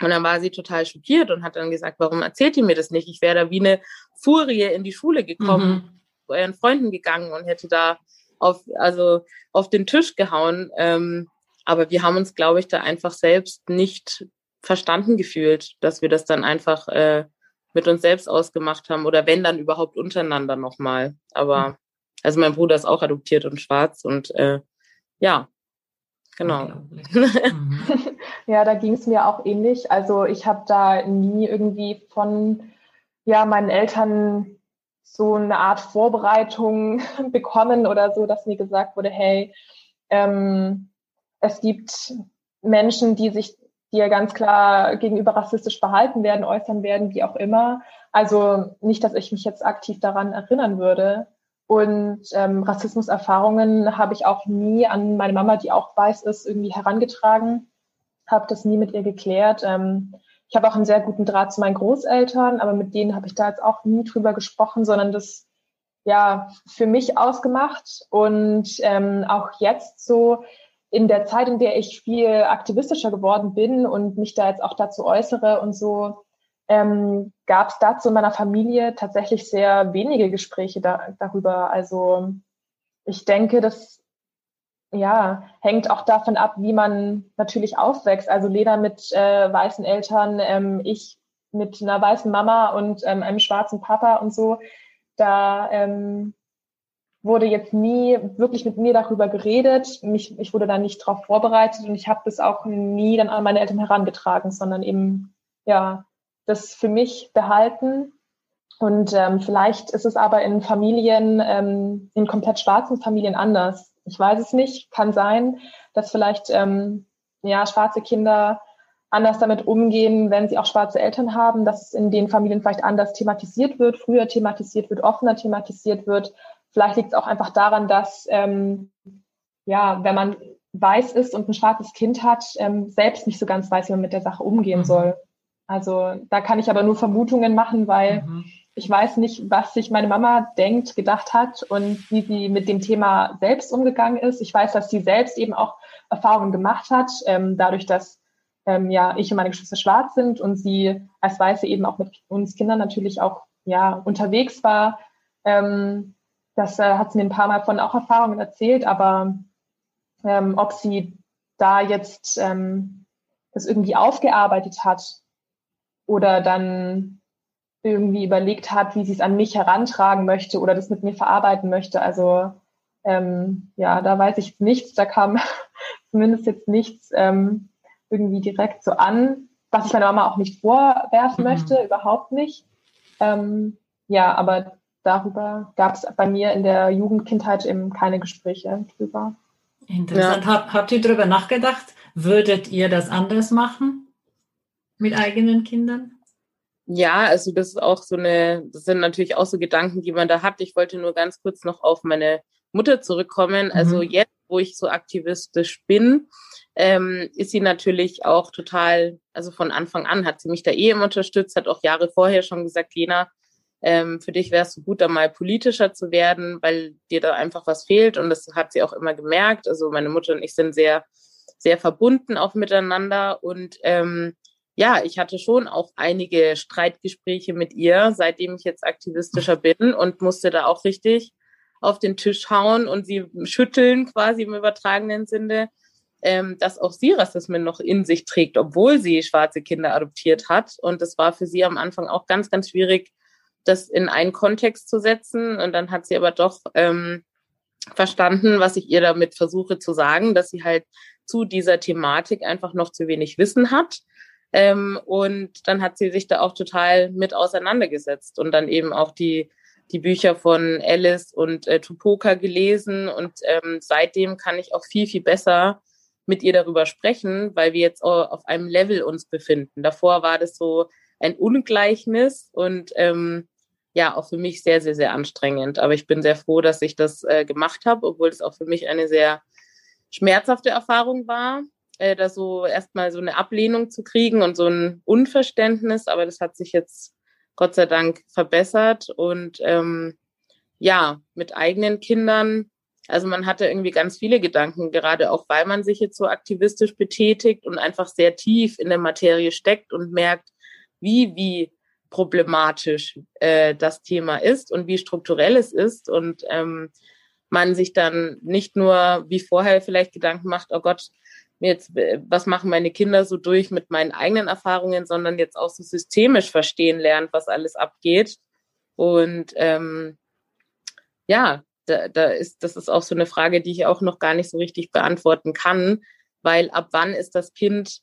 Und dann war sie total schockiert und hat dann gesagt, warum erzählt ihr mir das nicht? Ich wäre da wie eine Furie in die Schule gekommen, mhm. zu euren Freunden gegangen und hätte da auf, also auf den Tisch gehauen. Ähm, aber wir haben uns, glaube ich, da einfach selbst nicht verstanden gefühlt, dass wir das dann einfach äh, mit uns selbst ausgemacht haben oder wenn dann überhaupt untereinander nochmal. Aber also mein Bruder ist auch adoptiert und schwarz und äh, ja, genau. Mhm. ja, da ging es mir auch ähnlich. Also ich habe da nie irgendwie von ja meinen Eltern so eine Art Vorbereitung bekommen oder so, dass mir gesagt wurde, hey, ähm, es gibt Menschen, die sich ja ganz klar gegenüber rassistisch verhalten werden, äußern werden, wie auch immer. Also nicht, dass ich mich jetzt aktiv daran erinnern würde. Und ähm, Rassismuserfahrungen habe ich auch nie an meine Mama, die auch weiß ist, irgendwie herangetragen. Habe das nie mit ihr geklärt. Ähm, ich habe auch einen sehr guten Draht zu meinen Großeltern, aber mit denen habe ich da jetzt auch nie drüber gesprochen, sondern das ja für mich ausgemacht. Und ähm, auch jetzt so, in der Zeit, in der ich viel aktivistischer geworden bin und mich da jetzt auch dazu äußere und so, ähm, gab es dazu in meiner Familie tatsächlich sehr wenige Gespräche da, darüber. Also ich denke, das ja, hängt auch davon ab, wie man natürlich aufwächst. Also Lena mit äh, weißen Eltern, ähm, ich mit einer weißen Mama und ähm, einem schwarzen Papa und so. Da ähm, wurde jetzt nie wirklich mit mir darüber geredet. Mich, ich wurde da nicht darauf vorbereitet und ich habe das auch nie dann an meine Eltern herangetragen, sondern eben ja das für mich behalten. Und ähm, vielleicht ist es aber in Familien, ähm, in komplett schwarzen Familien anders. Ich weiß es nicht. Kann sein, dass vielleicht ähm, ja schwarze Kinder anders damit umgehen, wenn sie auch schwarze Eltern haben, dass es in den Familien vielleicht anders thematisiert wird, früher thematisiert wird, offener thematisiert wird. Vielleicht liegt es auch einfach daran, dass ähm, ja, wenn man weiß ist und ein schwarzes Kind hat, ähm, selbst nicht so ganz weiß, wie man mit der Sache umgehen mhm. soll. Also da kann ich aber nur Vermutungen machen, weil mhm. Ich weiß nicht, was sich meine Mama denkt, gedacht hat und wie sie mit dem Thema selbst umgegangen ist. Ich weiß, dass sie selbst eben auch Erfahrungen gemacht hat, ähm, dadurch, dass ähm, ja ich und meine Geschwister schwarz sind und sie als Weiße eben auch mit uns Kindern natürlich auch ja unterwegs war. Ähm, das äh, hat sie mir ein paar Mal von auch Erfahrungen erzählt, aber ähm, ob sie da jetzt ähm, das irgendwie aufgearbeitet hat oder dann irgendwie überlegt hat, wie sie es an mich herantragen möchte oder das mit mir verarbeiten möchte. Also ähm, ja, da weiß ich nichts. Da kam zumindest jetzt nichts ähm, irgendwie direkt so an, was ich meiner Mama auch nicht vorwerfen mhm. möchte, überhaupt nicht. Ähm, ja, aber darüber gab es bei mir in der Jugendkindheit eben keine Gespräche drüber. Interessant. Ja. Hab, habt ihr darüber nachgedacht? Würdet ihr das anders machen mit eigenen Kindern? Ja, also das ist auch so eine, das sind natürlich auch so Gedanken, die man da hat. Ich wollte nur ganz kurz noch auf meine Mutter zurückkommen. Also mhm. jetzt, wo ich so aktivistisch bin, ähm, ist sie natürlich auch total, also von Anfang an hat sie mich da eh immer unterstützt, hat auch Jahre vorher schon gesagt, Lena, ähm, für dich wärst du gut, da mal politischer zu werden, weil dir da einfach was fehlt. Und das hat sie auch immer gemerkt. Also meine Mutter und ich sind sehr, sehr verbunden auch miteinander. Und ähm, ja, ich hatte schon auch einige Streitgespräche mit ihr, seitdem ich jetzt aktivistischer bin und musste da auch richtig auf den Tisch hauen und sie schütteln quasi im übertragenen Sinne, ähm, dass auch sie Rassismus noch in sich trägt, obwohl sie schwarze Kinder adoptiert hat. Und das war für sie am Anfang auch ganz, ganz schwierig, das in einen Kontext zu setzen. Und dann hat sie aber doch ähm, verstanden, was ich ihr damit versuche zu sagen, dass sie halt zu dieser Thematik einfach noch zu wenig Wissen hat. Ähm, und dann hat sie sich da auch total mit auseinandergesetzt und dann eben auch die, die Bücher von Alice und äh, Tupoka gelesen. Und ähm, seitdem kann ich auch viel, viel besser mit ihr darüber sprechen, weil wir jetzt auf einem Level uns befinden. Davor war das so ein Ungleichnis und ähm, ja auch für mich sehr, sehr, sehr anstrengend. Aber ich bin sehr froh, dass ich das äh, gemacht habe, obwohl es auch für mich eine sehr schmerzhafte Erfahrung war, äh, da so erstmal so eine Ablehnung zu kriegen und so ein Unverständnis. Aber das hat sich jetzt Gott sei Dank verbessert. Und ähm, ja, mit eigenen Kindern, also man hatte irgendwie ganz viele Gedanken, gerade auch weil man sich jetzt so aktivistisch betätigt und einfach sehr tief in der Materie steckt und merkt, wie, wie problematisch äh, das Thema ist und wie strukturell es ist und ähm, man sich dann nicht nur wie vorher vielleicht Gedanken macht, oh Gott, jetzt, äh, was machen meine Kinder so durch mit meinen eigenen Erfahrungen, sondern jetzt auch so systemisch verstehen lernt, was alles abgeht. Und ähm, ja, da, da ist, das ist auch so eine Frage, die ich auch noch gar nicht so richtig beantworten kann, weil ab wann ist das Kind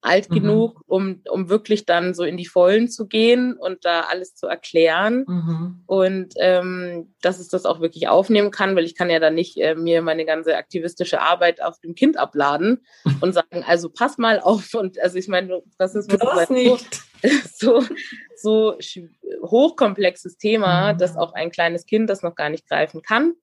alt mhm. genug, um, um wirklich dann so in die Vollen zu gehen und da alles zu erklären. Mhm. Und ähm, dass es das auch wirklich aufnehmen kann, weil ich kann ja dann nicht äh, mir meine ganze aktivistische Arbeit auf dem Kind abladen und sagen, also pass mal auf. Und also ich meine, das ist nicht. so, so hochkomplexes Thema, mhm. dass auch ein kleines Kind das noch gar nicht greifen kann.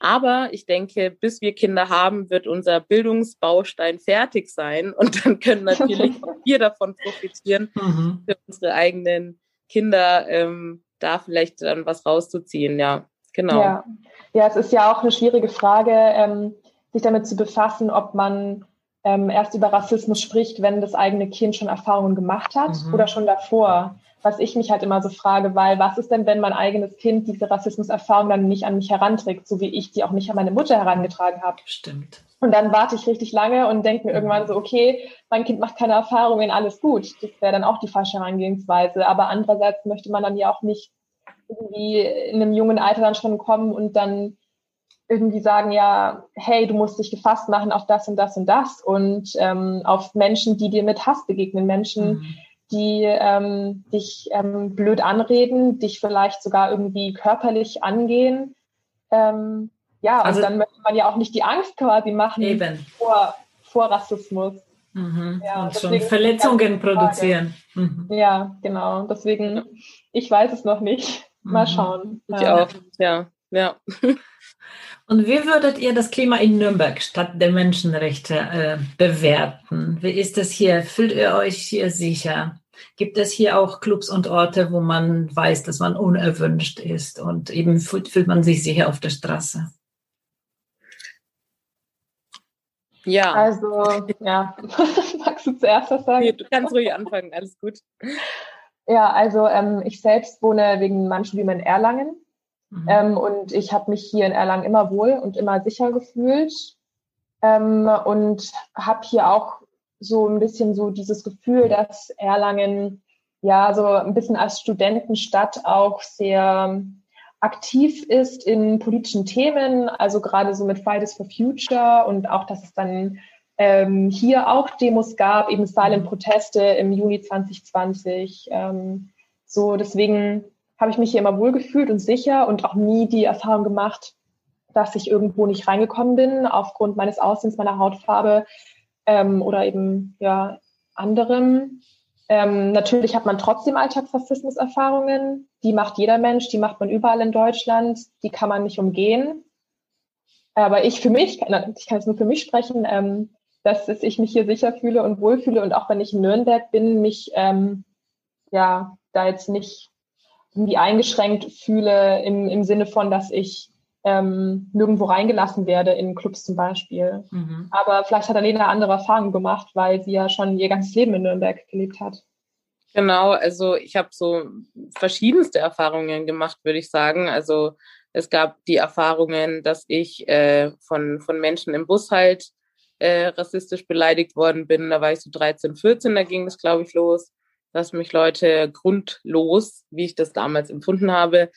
Aber ich denke, bis wir Kinder haben, wird unser Bildungsbaustein fertig sein. Und dann können natürlich auch wir davon profitieren, mhm. für unsere eigenen Kinder ähm, da vielleicht dann was rauszuziehen. Ja, genau. Ja. ja, es ist ja auch eine schwierige Frage, ähm, sich damit zu befassen, ob man ähm, erst über Rassismus spricht, wenn das eigene Kind schon Erfahrungen gemacht hat mhm. oder schon davor was ich mich halt immer so frage, weil was ist denn, wenn mein eigenes Kind diese Rassismuserfahrung dann nicht an mich heranträgt, so wie ich die auch nicht an meine Mutter herangetragen habe? Stimmt. Und dann warte ich richtig lange und denke mir irgendwann so, okay, mein Kind macht keine Erfahrungen, alles gut. Das wäre dann auch die falsche Herangehensweise. Aber andererseits möchte man dann ja auch nicht irgendwie in einem jungen Alter dann schon kommen und dann irgendwie sagen, ja, hey, du musst dich gefasst machen auf das und das und das und ähm, auf Menschen, die dir mit Hass begegnen, Menschen, mhm die ähm, dich ähm, blöd anreden, dich vielleicht sogar irgendwie körperlich angehen. Ähm, ja, also, und dann möchte man ja auch nicht die Angst quasi machen eben. Vor, vor Rassismus. Mhm. Ja, und schon Verletzungen produzieren. Mhm. Ja, genau. Deswegen, ich weiß es noch nicht. Mal mhm. schauen. Ich ja. auch, ja. ja. Und wie würdet ihr das Klima in Nürnberg statt der Menschenrechte äh, bewerten? Wie ist es hier? Fühlt ihr euch hier sicher? Gibt es hier auch Clubs und Orte, wo man weiß, dass man unerwünscht ist und eben fühlt, fühlt man sich sicher auf der Straße? Ja. Also, ja. Magst du zuerst was sagen? Nee, du kannst ruhig anfangen, alles gut. Ja, also ähm, ich selbst wohne wegen meinem Studium in Erlangen Mhm. Ähm, und ich habe mich hier in Erlangen immer wohl und immer sicher gefühlt ähm, und habe hier auch so ein bisschen so dieses Gefühl, dass Erlangen ja so ein bisschen als Studentenstadt auch sehr aktiv ist in politischen Themen, also gerade so mit Fridays for Future und auch, dass es dann ähm, hier auch Demos gab, eben Silent mhm. Proteste im Juni 2020. Ähm, so deswegen habe ich mich hier immer wohlgefühlt und sicher und auch nie die Erfahrung gemacht, dass ich irgendwo nicht reingekommen bin aufgrund meines Aussehens, meiner Hautfarbe ähm, oder eben ja anderem. Ähm, natürlich hat man trotzdem Alltagsrassismus-Erfahrungen. Die macht jeder Mensch, die macht man überall in Deutschland. Die kann man nicht umgehen. Aber ich für mich, ich kann jetzt nur für mich sprechen, ähm, dass ich mich hier sicher fühle und wohlfühle und auch wenn ich in Nürnberg bin, mich ähm, ja da jetzt nicht irgendwie eingeschränkt fühle im, im Sinne von, dass ich ähm, nirgendwo reingelassen werde, in Clubs zum Beispiel. Mhm. Aber vielleicht hat Alena andere Erfahrungen gemacht, weil sie ja schon ihr ganzes Leben in Nürnberg gelebt hat. Genau, also ich habe so verschiedenste Erfahrungen gemacht, würde ich sagen. Also es gab die Erfahrungen, dass ich äh, von, von Menschen im Bus halt äh, rassistisch beleidigt worden bin. Da war ich so 13, 14, da ging das, glaube ich, los, dass mich Leute grundlos, wie ich das damals empfunden habe,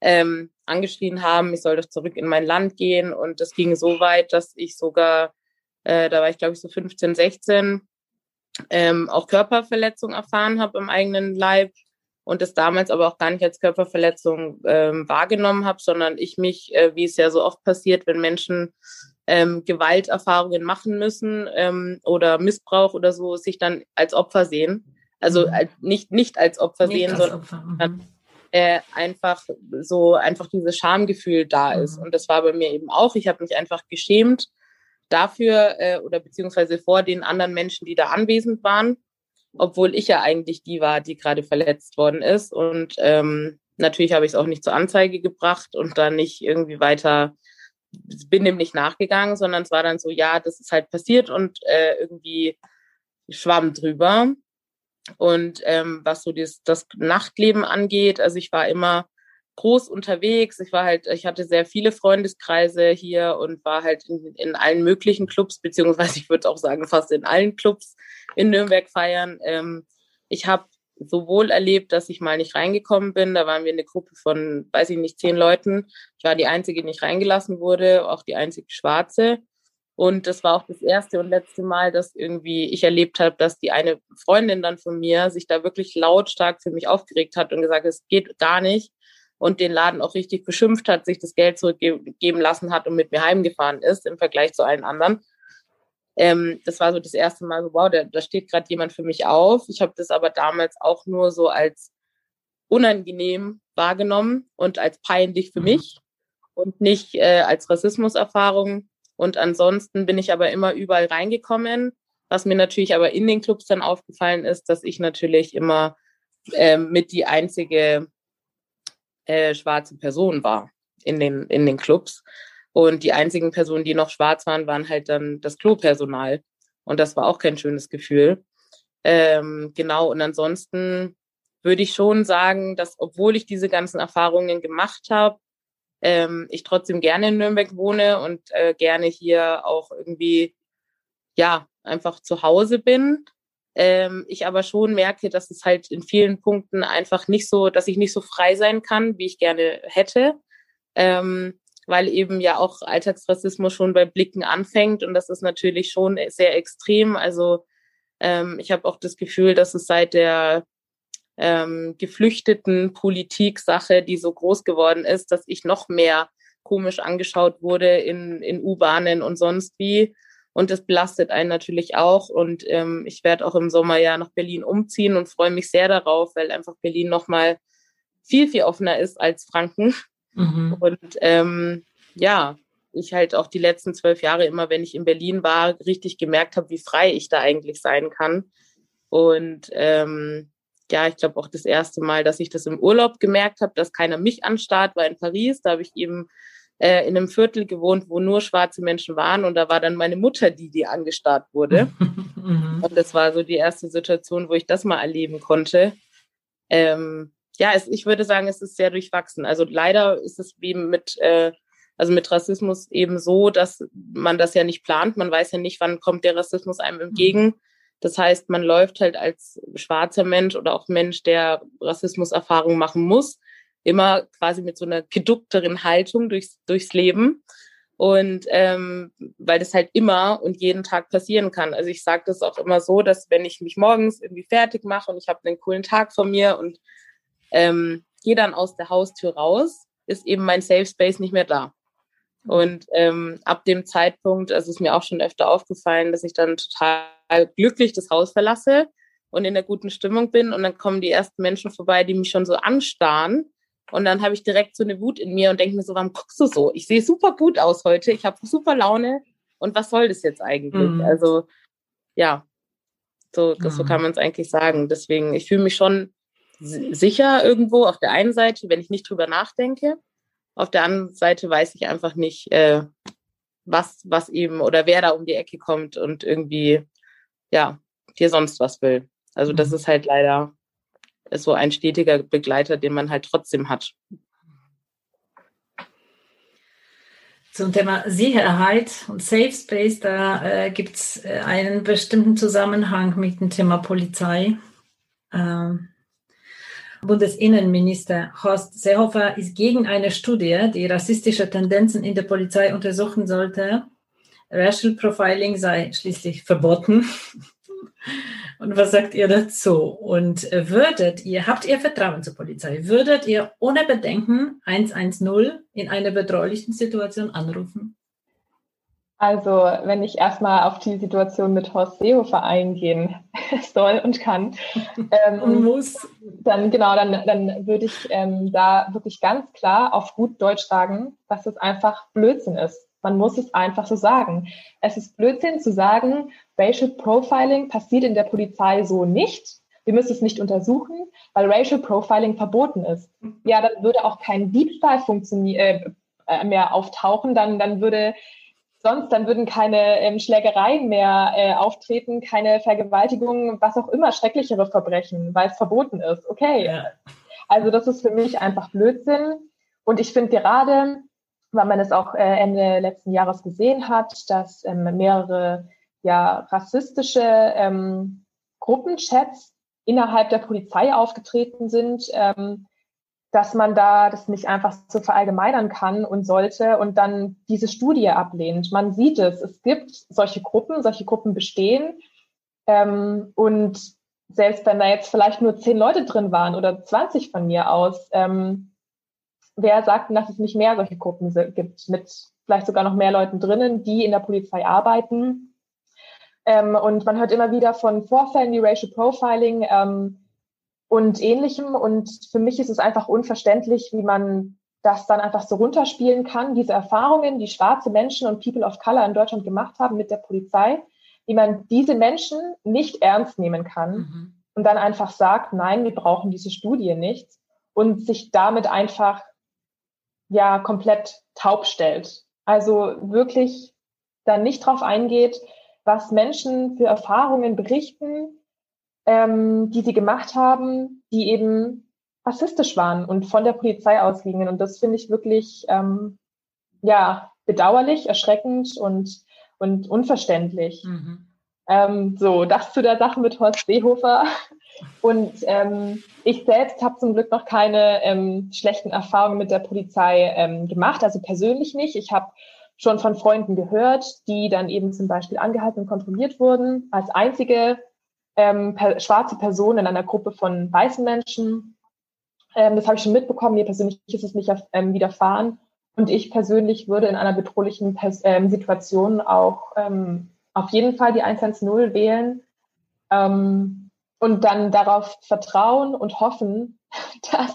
ähm, angeschrien haben, ich soll doch zurück in mein Land gehen. Und das ging so weit, dass ich sogar, äh, da war ich glaube ich so 15, 16, ähm, auch Körperverletzung erfahren habe im eigenen Leib und das damals aber auch gar nicht als Körperverletzung ähm, wahrgenommen habe, sondern ich mich, äh, wie es ja so oft passiert, wenn Menschen ähm, Gewalterfahrungen machen müssen ähm, oder Missbrauch oder so, sich dann als Opfer sehen. Also mhm. nicht, nicht als Opfer nicht sehen, als sondern Opfer. Äh, einfach so einfach dieses Schamgefühl da ist. Mhm. Und das war bei mir eben auch. Ich habe mich einfach geschämt dafür äh, oder beziehungsweise vor den anderen Menschen, die da anwesend waren, obwohl ich ja eigentlich die war, die gerade verletzt worden ist. Und ähm, natürlich habe ich es auch nicht zur Anzeige gebracht und dann nicht irgendwie weiter bin dem nicht nachgegangen, sondern es war dann so, ja, das ist halt passiert und äh, irgendwie schwamm drüber. Und ähm, was so das, das Nachtleben angeht, also ich war immer groß unterwegs. Ich war halt, ich hatte sehr viele Freundeskreise hier und war halt in, in allen möglichen Clubs, beziehungsweise ich würde auch sagen, fast in allen Clubs in Nürnberg feiern. Ähm, ich habe sowohl erlebt, dass ich mal nicht reingekommen bin. Da waren wir eine Gruppe von, weiß ich nicht, zehn Leuten. Ich war die Einzige, die nicht reingelassen wurde, auch die einzige Schwarze. Und das war auch das erste und letzte Mal, dass irgendwie ich erlebt habe, dass die eine Freundin dann von mir sich da wirklich lautstark für mich aufgeregt hat und gesagt, es geht gar nicht. Und den Laden auch richtig beschimpft hat, sich das Geld zurückgeben lassen hat und mit mir heimgefahren ist im Vergleich zu allen anderen. Ähm, das war so das erste Mal so, wow, da, da steht gerade jemand für mich auf. Ich habe das aber damals auch nur so als unangenehm wahrgenommen und als peinlich für mhm. mich und nicht äh, als Rassismuserfahrung und ansonsten bin ich aber immer überall reingekommen. Was mir natürlich aber in den Clubs dann aufgefallen ist, dass ich natürlich immer äh, mit die einzige äh, schwarze Person war in den, in den Clubs. Und die einzigen Personen, die noch schwarz waren, waren halt dann das Klopersonal. Und das war auch kein schönes Gefühl. Ähm, genau, und ansonsten würde ich schon sagen, dass obwohl ich diese ganzen Erfahrungen gemacht habe, ähm, ich trotzdem gerne in Nürnberg wohne und äh, gerne hier auch irgendwie, ja, einfach zu Hause bin. Ähm, ich aber schon merke, dass es halt in vielen Punkten einfach nicht so, dass ich nicht so frei sein kann, wie ich gerne hätte. Ähm, weil eben ja auch Alltagsrassismus schon bei Blicken anfängt und das ist natürlich schon sehr extrem. Also ähm, ich habe auch das Gefühl, dass es seit der ähm, geflüchteten Politik-Sache, die so groß geworden ist, dass ich noch mehr komisch angeschaut wurde in, in U-Bahnen und sonst wie. Und das belastet einen natürlich auch. Und ähm, ich werde auch im Sommer ja nach Berlin umziehen und freue mich sehr darauf, weil einfach Berlin nochmal viel, viel offener ist als Franken. Mhm. Und ähm, ja, ich halt auch die letzten zwölf Jahre immer, wenn ich in Berlin war, richtig gemerkt habe, wie frei ich da eigentlich sein kann. Und ähm, ja, ich glaube auch das erste Mal, dass ich das im Urlaub gemerkt habe, dass keiner mich anstarrt, war in Paris. Da habe ich eben äh, in einem Viertel gewohnt, wo nur schwarze Menschen waren. Und da war dann meine Mutter die, die angestarrt wurde. Mhm. Und das war so die erste Situation, wo ich das mal erleben konnte. Ähm, ja, es, ich würde sagen, es ist sehr durchwachsen. Also leider ist es wie mit, äh, also mit Rassismus eben so, dass man das ja nicht plant. Man weiß ja nicht, wann kommt der Rassismus einem entgegen. Das heißt, man läuft halt als schwarzer Mensch oder auch Mensch, der Rassismuserfahrung machen muss, immer quasi mit so einer geduckteren Haltung durchs, durchs Leben. Und ähm, weil das halt immer und jeden Tag passieren kann. Also ich sage das auch immer so, dass wenn ich mich morgens irgendwie fertig mache und ich habe einen coolen Tag vor mir und ähm, gehe dann aus der Haustür raus, ist eben mein Safe Space nicht mehr da. Und ähm, ab dem Zeitpunkt, also ist mir auch schon öfter aufgefallen, dass ich dann total glücklich das Haus verlasse und in der guten Stimmung bin. Und dann kommen die ersten Menschen vorbei, die mich schon so anstarren. Und dann habe ich direkt so eine Wut in mir und denke mir so, warum guckst du so? Ich sehe super gut aus heute, ich habe super Laune. Und was soll das jetzt eigentlich? Mhm. Also ja, so, mhm. so kann man es eigentlich sagen. Deswegen, ich fühle mich schon sicher irgendwo auf der einen Seite, wenn ich nicht drüber nachdenke. Auf der anderen Seite weiß ich einfach nicht, äh, was, was eben oder wer da um die Ecke kommt und irgendwie, ja, dir sonst was will. Also das mhm. ist halt leider ist so ein stetiger Begleiter, den man halt trotzdem hat. Zum Thema Sicherheit und Safe Space, da äh, gibt es äh, einen bestimmten Zusammenhang mit dem Thema Polizei. Ähm, Bundesinnenminister Horst Seehofer ist gegen eine Studie, die rassistische Tendenzen in der Polizei untersuchen sollte. Racial Profiling sei schließlich verboten. Und was sagt ihr dazu? Und würdet ihr, habt ihr Vertrauen zur Polizei? Würdet ihr ohne Bedenken 110 in einer bedrohlichen Situation anrufen? Also, wenn ich erstmal auf die Situation mit Horst Seehofer eingehen soll und kann, ähm, und muss, dann genau, dann, dann würde ich ähm, da wirklich ganz klar auf gut Deutsch sagen, dass es einfach Blödsinn ist. Man muss es einfach so sagen. Es ist Blödsinn zu sagen, Racial Profiling passiert in der Polizei so nicht. Wir müssen es nicht untersuchen, weil Racial Profiling verboten ist. Ja, dann würde auch kein Diebstahl funktionieren, äh, mehr auftauchen. Dann, dann würde sonst, dann würden keine ähm, Schlägereien mehr äh, auftreten, keine Vergewaltigungen, was auch immer, schrecklichere Verbrechen, weil es verboten ist. Okay. Ja. Also das ist für mich einfach Blödsinn. Und ich finde gerade, weil man es auch äh, Ende letzten Jahres gesehen hat, dass ähm, mehrere ja, rassistische ähm, Gruppenchats innerhalb der Polizei aufgetreten sind, ähm, dass man da das nicht einfach so verallgemeinern kann und sollte und dann diese Studie ablehnt. Man sieht es, es gibt solche Gruppen, solche Gruppen bestehen ähm, und selbst wenn da jetzt vielleicht nur zehn Leute drin waren oder 20 von mir aus, ähm, wer sagt denn, dass es nicht mehr solche Gruppen gibt, mit vielleicht sogar noch mehr Leuten drinnen, die in der Polizei arbeiten? Ähm, und man hört immer wieder von Vorfällen wie Racial Profiling, ähm, und ähnlichem. Und für mich ist es einfach unverständlich, wie man das dann einfach so runterspielen kann, diese Erfahrungen, die schwarze Menschen und People of Color in Deutschland gemacht haben mit der Polizei, wie man diese Menschen nicht ernst nehmen kann mhm. und dann einfach sagt, nein, wir brauchen diese Studie nicht und sich damit einfach ja komplett taub stellt. Also wirklich dann nicht drauf eingeht, was Menschen für Erfahrungen berichten, ähm, die sie gemacht haben, die eben rassistisch waren und von der Polizei ausgingen. Und das finde ich wirklich ähm, ja bedauerlich, erschreckend und und unverständlich. Mhm. Ähm, so, das zu der Sache mit Horst Seehofer. Und ähm, ich selbst habe zum Glück noch keine ähm, schlechten Erfahrungen mit der Polizei ähm, gemacht, also persönlich nicht. Ich habe schon von Freunden gehört, die dann eben zum Beispiel angehalten und kontrolliert wurden, als einzige ähm, per, schwarze Person in einer Gruppe von weißen Menschen. Ähm, das habe ich schon mitbekommen. Mir persönlich ist es nicht ähm, widerfahren. Und ich persönlich würde in einer bedrohlichen Pers ähm, Situation auch ähm, auf jeden Fall die 110 wählen ähm, und dann darauf vertrauen und hoffen, dass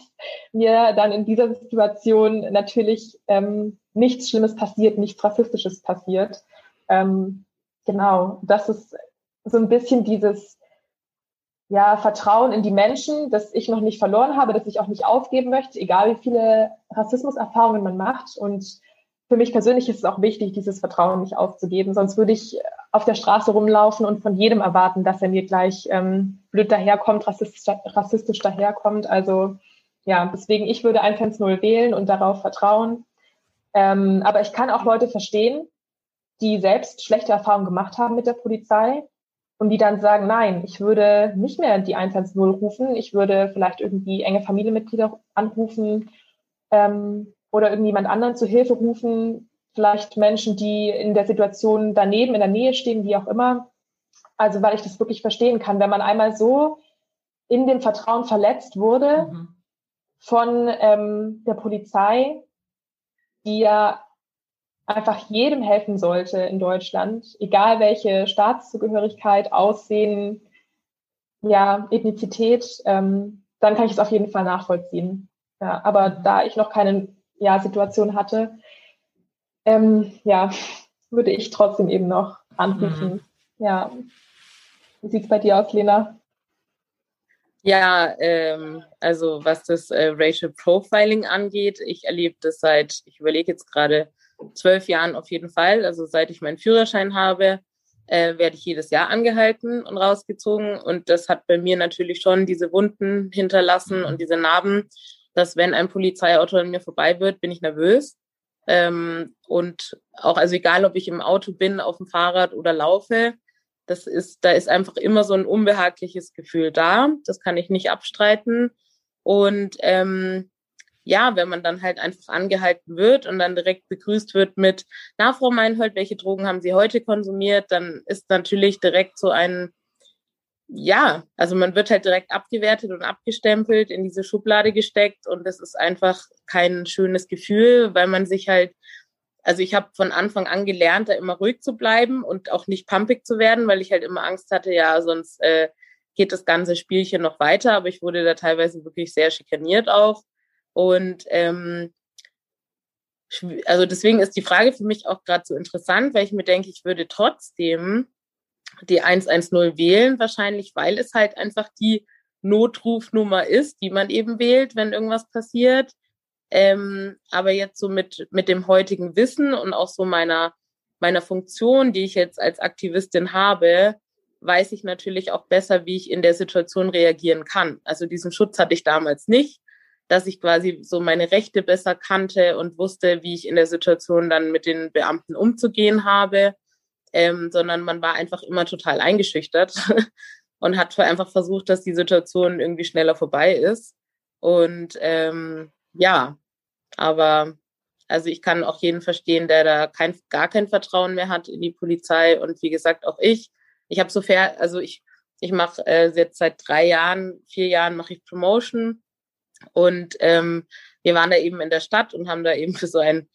mir dann in dieser Situation natürlich ähm, nichts Schlimmes passiert, nichts Rassistisches passiert. Genau, das ist so ein bisschen dieses ja, Vertrauen in die Menschen, dass ich noch nicht verloren habe, dass ich auch nicht aufgeben möchte, egal wie viele Rassismuserfahrungen man macht. Und für mich persönlich ist es auch wichtig, dieses Vertrauen nicht aufzugeben. Sonst würde ich auf der Straße rumlaufen und von jedem erwarten, dass er mir gleich ähm, blöd daherkommt, rassistisch, rassistisch daherkommt. Also ja, deswegen, ich würde 110 wählen und darauf vertrauen. Ähm, aber ich kann auch Leute verstehen, die selbst schlechte Erfahrungen gemacht haben mit der Polizei und die dann sagen, nein, ich würde nicht mehr die 110 rufen, ich würde vielleicht irgendwie enge Familienmitglieder anrufen ähm, oder irgendjemand anderen zu Hilfe rufen, vielleicht Menschen, die in der Situation daneben, in der Nähe stehen, wie auch immer. Also weil ich das wirklich verstehen kann, wenn man einmal so in dem Vertrauen verletzt wurde mhm. von ähm, der Polizei, die ja einfach jedem helfen sollte in Deutschland, egal welche Staatszugehörigkeit, Aussehen, ja, Ethnizität, ähm, dann kann ich es auf jeden Fall nachvollziehen. Ja, aber da ich noch keine ja, Situation hatte, ähm, ja, würde ich trotzdem eben noch anrufen. Mhm. Ja. Wie sieht es bei dir aus, Lena? Ja, ähm, also was das äh, Racial Profiling angeht, ich erlebe das seit, ich überlege jetzt gerade, zwölf Jahren auf jeden Fall. Also seit ich meinen Führerschein habe, äh, werde ich jedes Jahr angehalten und rausgezogen. Und das hat bei mir natürlich schon diese Wunden hinterlassen und diese Narben, dass wenn ein Polizeiauto an mir vorbei wird, bin ich nervös. Ähm, und auch, also egal, ob ich im Auto bin, auf dem Fahrrad oder laufe, das ist, da ist einfach immer so ein unbehagliches Gefühl da. Das kann ich nicht abstreiten. Und ähm, ja, wenn man dann halt einfach angehalten wird und dann direkt begrüßt wird mit, na, Frau Meinhold, welche Drogen haben Sie heute konsumiert? Dann ist natürlich direkt so ein, ja, also man wird halt direkt abgewertet und abgestempelt, in diese Schublade gesteckt und das ist einfach kein schönes Gefühl, weil man sich halt also ich habe von Anfang an gelernt, da immer ruhig zu bleiben und auch nicht pumpig zu werden, weil ich halt immer Angst hatte, ja, sonst äh, geht das ganze Spielchen noch weiter. Aber ich wurde da teilweise wirklich sehr schikaniert auch. Und ähm, also deswegen ist die Frage für mich auch gerade so interessant, weil ich mir denke, ich würde trotzdem die 110 wählen, wahrscheinlich, weil es halt einfach die Notrufnummer ist, die man eben wählt, wenn irgendwas passiert. Ähm, aber jetzt so mit, mit dem heutigen Wissen und auch so meiner, meiner Funktion, die ich jetzt als Aktivistin habe, weiß ich natürlich auch besser, wie ich in der Situation reagieren kann. Also diesen Schutz hatte ich damals nicht, dass ich quasi so meine Rechte besser kannte und wusste, wie ich in der Situation dann mit den Beamten umzugehen habe, ähm, sondern man war einfach immer total eingeschüchtert und hat einfach versucht, dass die Situation irgendwie schneller vorbei ist. Und ähm, ja, aber also ich kann auch jeden verstehen, der da kein, gar kein Vertrauen mehr hat in die Polizei und wie gesagt auch ich. Ich habe so fair, also ich ich mache äh, jetzt seit drei Jahren, vier Jahren mache ich Promotion und ähm, wir waren da eben in der Stadt und haben da eben für so ein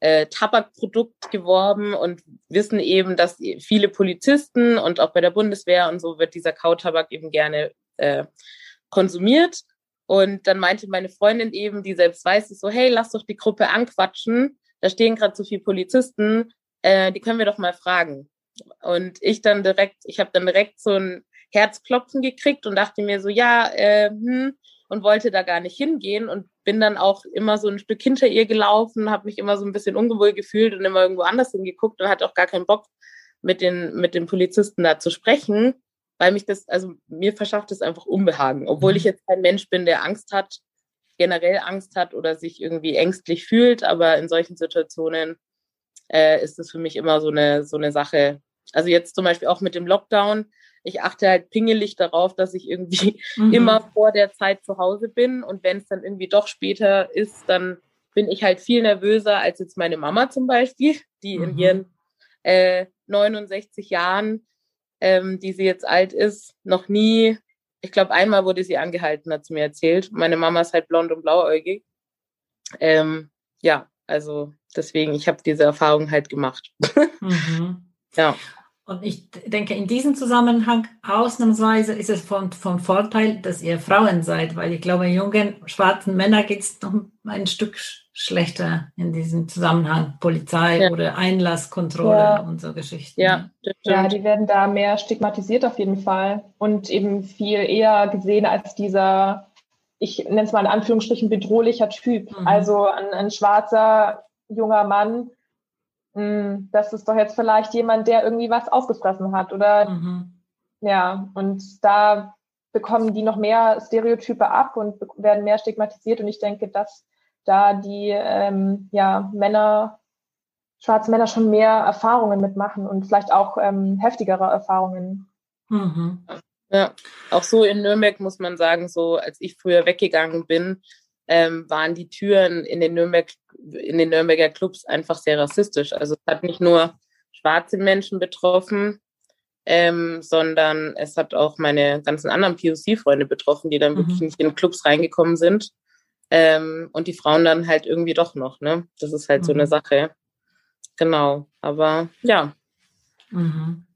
äh, Tabakprodukt geworben und wissen eben, dass viele Polizisten und auch bei der Bundeswehr und so wird dieser Kautabak eben gerne äh, konsumiert. Und dann meinte meine Freundin eben, die selbst weiß, ist so, hey, lass doch die Gruppe anquatschen. Da stehen gerade so viele Polizisten, äh, die können wir doch mal fragen. Und ich dann direkt, ich habe dann direkt so ein Herzklopfen gekriegt und dachte mir so, ja, äh, hm, und wollte da gar nicht hingehen und bin dann auch immer so ein Stück hinter ihr gelaufen, habe mich immer so ein bisschen ungewohl gefühlt und immer irgendwo anders hingeguckt und hatte auch gar keinen Bock, mit den, mit den Polizisten da zu sprechen weil mich das, also mir verschafft es einfach Unbehagen, obwohl ich mhm. jetzt kein Mensch bin, der Angst hat, generell Angst hat oder sich irgendwie ängstlich fühlt, aber in solchen Situationen äh, ist es für mich immer so eine, so eine Sache. Also jetzt zum Beispiel auch mit dem Lockdown, ich achte halt pingelig darauf, dass ich irgendwie mhm. immer vor der Zeit zu Hause bin und wenn es dann irgendwie doch später ist, dann bin ich halt viel nervöser als jetzt meine Mama zum Beispiel, die mhm. in ihren äh, 69 Jahren ähm, die sie jetzt alt ist, noch nie, ich glaube, einmal wurde sie angehalten, hat sie mir erzählt. Meine Mama ist halt blond und blauäugig. Ähm, ja, also deswegen, ich habe diese Erfahrung halt gemacht. Mhm. ja. Und ich denke, in diesem Zusammenhang ausnahmsweise ist es von, von Vorteil, dass ihr Frauen seid, weil ich glaube, jungen schwarzen Männern geht es noch ein Stück schlechter in diesem Zusammenhang. Polizei ja. oder Einlasskontrolle ja. und so Geschichten. Ja, ja, die werden da mehr stigmatisiert auf jeden Fall und eben viel eher gesehen als dieser, ich nenne es mal in Anführungsstrichen, bedrohlicher Typ. Mhm. Also ein, ein schwarzer junger Mann, das ist doch jetzt vielleicht jemand, der irgendwie was aufgefressen hat oder mhm. ja, und da bekommen die noch mehr Stereotype ab und werden mehr stigmatisiert und ich denke, dass da die ähm, ja, Männer, schwarze Männer schon mehr Erfahrungen mitmachen und vielleicht auch ähm, heftigere Erfahrungen. Mhm. Ja, auch so in Nürnberg muss man sagen, so als ich früher weggegangen bin, ähm, waren die Türen in den, Nürnberg, in den Nürnberger Clubs einfach sehr rassistisch. Also es hat nicht nur schwarze Menschen betroffen, ähm, sondern es hat auch meine ganzen anderen POC-Freunde betroffen, die dann mhm. wirklich nicht in Clubs reingekommen sind. Ähm, und die Frauen dann halt irgendwie doch noch, ne? Das ist halt mhm. so eine mhm. Sache. genau. Aber ja. Mhm.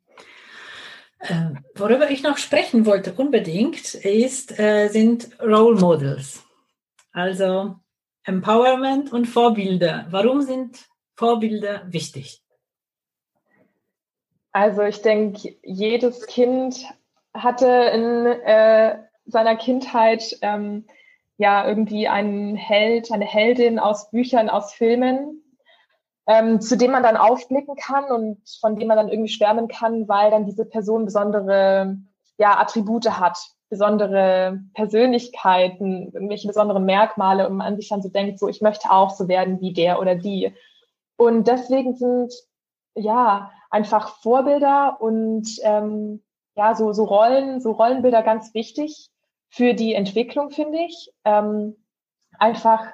Äh, worüber ich noch sprechen wollte unbedingt, ist, äh, sind Role Models. Also Empowerment und Vorbilder. Warum sind Vorbilder wichtig? Also ich denke, jedes Kind hatte in äh, seiner Kindheit ähm, ja irgendwie einen Held, eine Heldin aus Büchern, aus Filmen, ähm, zu dem man dann aufblicken kann und von dem man dann irgendwie schwärmen kann, weil dann diese Person besondere ja, Attribute hat, besondere Persönlichkeiten, irgendwelche besonderen Merkmale und man sich dann so denkt, so ich möchte auch so werden wie der oder die. Und deswegen sind ja einfach Vorbilder und ähm, ja so so Rollen, so Rollenbilder ganz wichtig für die Entwicklung, finde ich. Ähm, einfach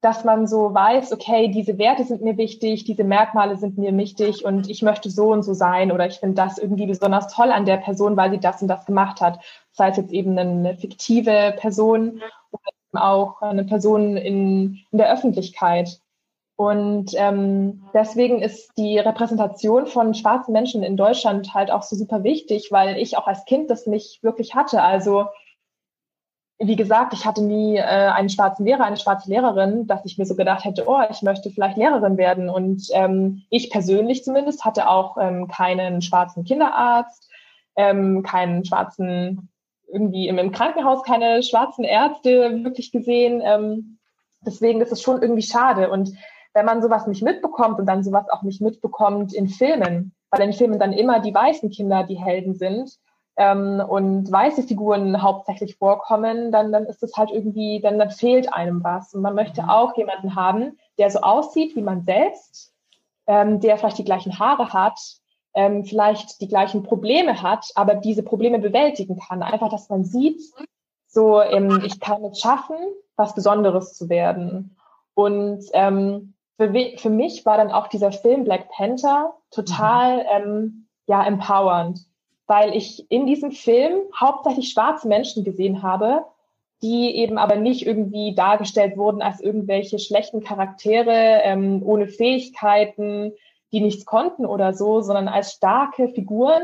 dass man so weiß, okay, diese Werte sind mir wichtig, diese Merkmale sind mir wichtig und ich möchte so und so sein oder ich finde das irgendwie besonders toll an der Person, weil sie das und das gemacht hat. Sei es jetzt eben eine fiktive Person oder auch eine Person in, in der Öffentlichkeit. Und ähm, deswegen ist die Repräsentation von schwarzen Menschen in Deutschland halt auch so super wichtig, weil ich auch als Kind das nicht wirklich hatte. Also wie gesagt, ich hatte nie äh, einen schwarzen Lehrer, eine schwarze Lehrerin, dass ich mir so gedacht hätte, oh, ich möchte vielleicht Lehrerin werden. Und ähm, ich persönlich zumindest hatte auch ähm, keinen schwarzen Kinderarzt, ähm, keinen schwarzen, irgendwie im, im Krankenhaus keine schwarzen Ärzte wirklich gesehen. Ähm, deswegen ist es schon irgendwie schade. Und wenn man sowas nicht mitbekommt und dann sowas auch nicht mitbekommt in Filmen, weil in Filmen dann immer die weißen Kinder die Helden sind, ähm, und weiße Figuren hauptsächlich vorkommen, dann, dann ist es halt irgendwie, dann, dann fehlt einem was. Und man möchte mhm. auch jemanden haben, der so aussieht wie man selbst, ähm, der vielleicht die gleichen Haare hat, ähm, vielleicht die gleichen Probleme hat, aber diese Probleme bewältigen kann. Einfach, dass man sieht, so, ähm, ich kann es schaffen, was Besonderes zu werden. Und ähm, für, für mich war dann auch dieser Film Black Panther total mhm. ähm, ja empowernd weil ich in diesem Film hauptsächlich schwarze Menschen gesehen habe, die eben aber nicht irgendwie dargestellt wurden als irgendwelche schlechten Charaktere ähm, ohne Fähigkeiten, die nichts konnten oder so, sondern als starke Figuren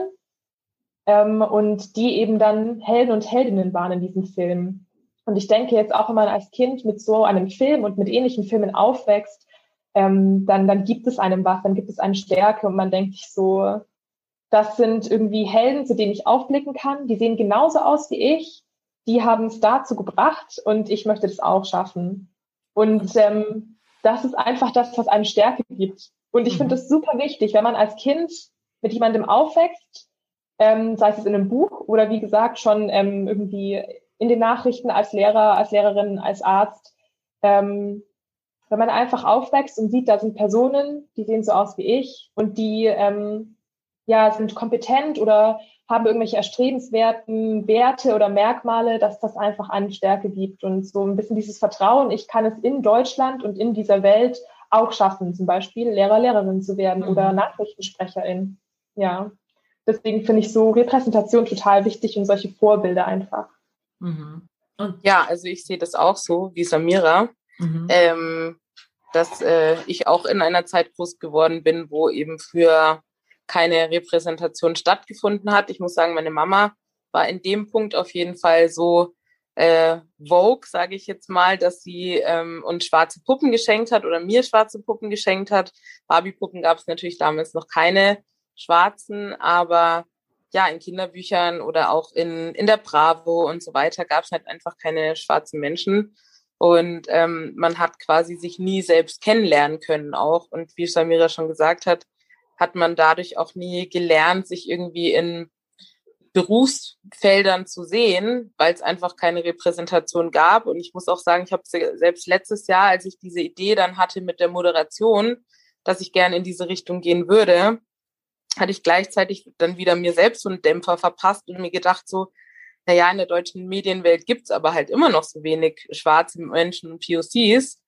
ähm, und die eben dann Helden und Heldinnen waren in diesem Film. Und ich denke jetzt auch, wenn man als Kind mit so einem Film und mit ähnlichen Filmen aufwächst, ähm, dann, dann gibt es einem was, dann gibt es eine Stärke und man denkt sich so, das sind irgendwie Helden, zu denen ich aufblicken kann. Die sehen genauso aus wie ich. Die haben es dazu gebracht und ich möchte das auch schaffen. Und ähm, das ist einfach das, was einem Stärke gibt. Und ich mhm. finde das super wichtig, wenn man als Kind mit jemandem aufwächst, ähm, sei es in einem Buch oder wie gesagt schon ähm, irgendwie in den Nachrichten als Lehrer, als Lehrerin, als Arzt. Ähm, wenn man einfach aufwächst und sieht, da sind Personen, die sehen so aus wie ich und die ähm, ja, sind kompetent oder haben irgendwelche erstrebenswerten Werte oder Merkmale, dass das einfach eine Stärke gibt und so ein bisschen dieses Vertrauen, ich kann es in Deutschland und in dieser Welt auch schaffen, zum Beispiel Lehrer, Lehrerin zu werden mhm. oder Nachrichtensprecherin. Ja, deswegen finde ich so Repräsentation total wichtig und solche Vorbilder einfach. Mhm. Und ja, also ich sehe das auch so wie Samira, mhm. ähm, dass äh, ich auch in einer Zeit groß geworden bin, wo eben für keine Repräsentation stattgefunden hat. Ich muss sagen, meine Mama war in dem Punkt auf jeden Fall so äh, Vogue, sage ich jetzt mal, dass sie ähm, uns schwarze Puppen geschenkt hat oder mir schwarze Puppen geschenkt hat. Barbie-Puppen gab es natürlich damals noch keine schwarzen, aber ja, in Kinderbüchern oder auch in, in der Bravo und so weiter gab es halt einfach keine schwarzen Menschen. Und ähm, man hat quasi sich nie selbst kennenlernen können auch. Und wie Samira schon gesagt hat, hat man dadurch auch nie gelernt, sich irgendwie in Berufsfeldern zu sehen, weil es einfach keine Repräsentation gab. Und ich muss auch sagen, ich habe selbst letztes Jahr, als ich diese Idee dann hatte mit der Moderation, dass ich gerne in diese Richtung gehen würde, hatte ich gleichzeitig dann wieder mir selbst so einen Dämpfer verpasst und mir gedacht so, naja, in der deutschen Medienwelt gibt's aber halt immer noch so wenig schwarze Menschen und POCs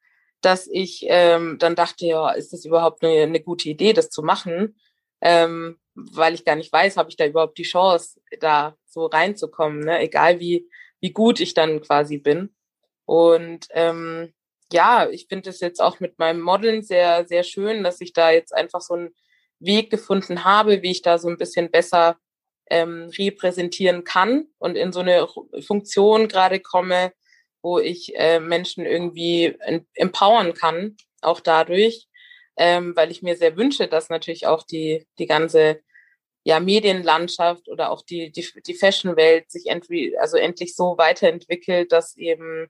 dass ich ähm, dann dachte, ja, ist das überhaupt eine, eine gute Idee, das zu machen? Ähm, weil ich gar nicht weiß, habe ich da überhaupt die Chance, da so reinzukommen, ne? egal wie, wie gut ich dann quasi bin. Und ähm, ja, ich finde es jetzt auch mit meinem Modeln sehr, sehr schön, dass ich da jetzt einfach so einen Weg gefunden habe, wie ich da so ein bisschen besser ähm, repräsentieren kann und in so eine Funktion gerade komme, wo ich äh, Menschen irgendwie empowern kann, auch dadurch, ähm, weil ich mir sehr wünsche, dass natürlich auch die, die ganze ja, Medienlandschaft oder auch die, die, die Fashionwelt sich endlich, also endlich so weiterentwickelt, dass eben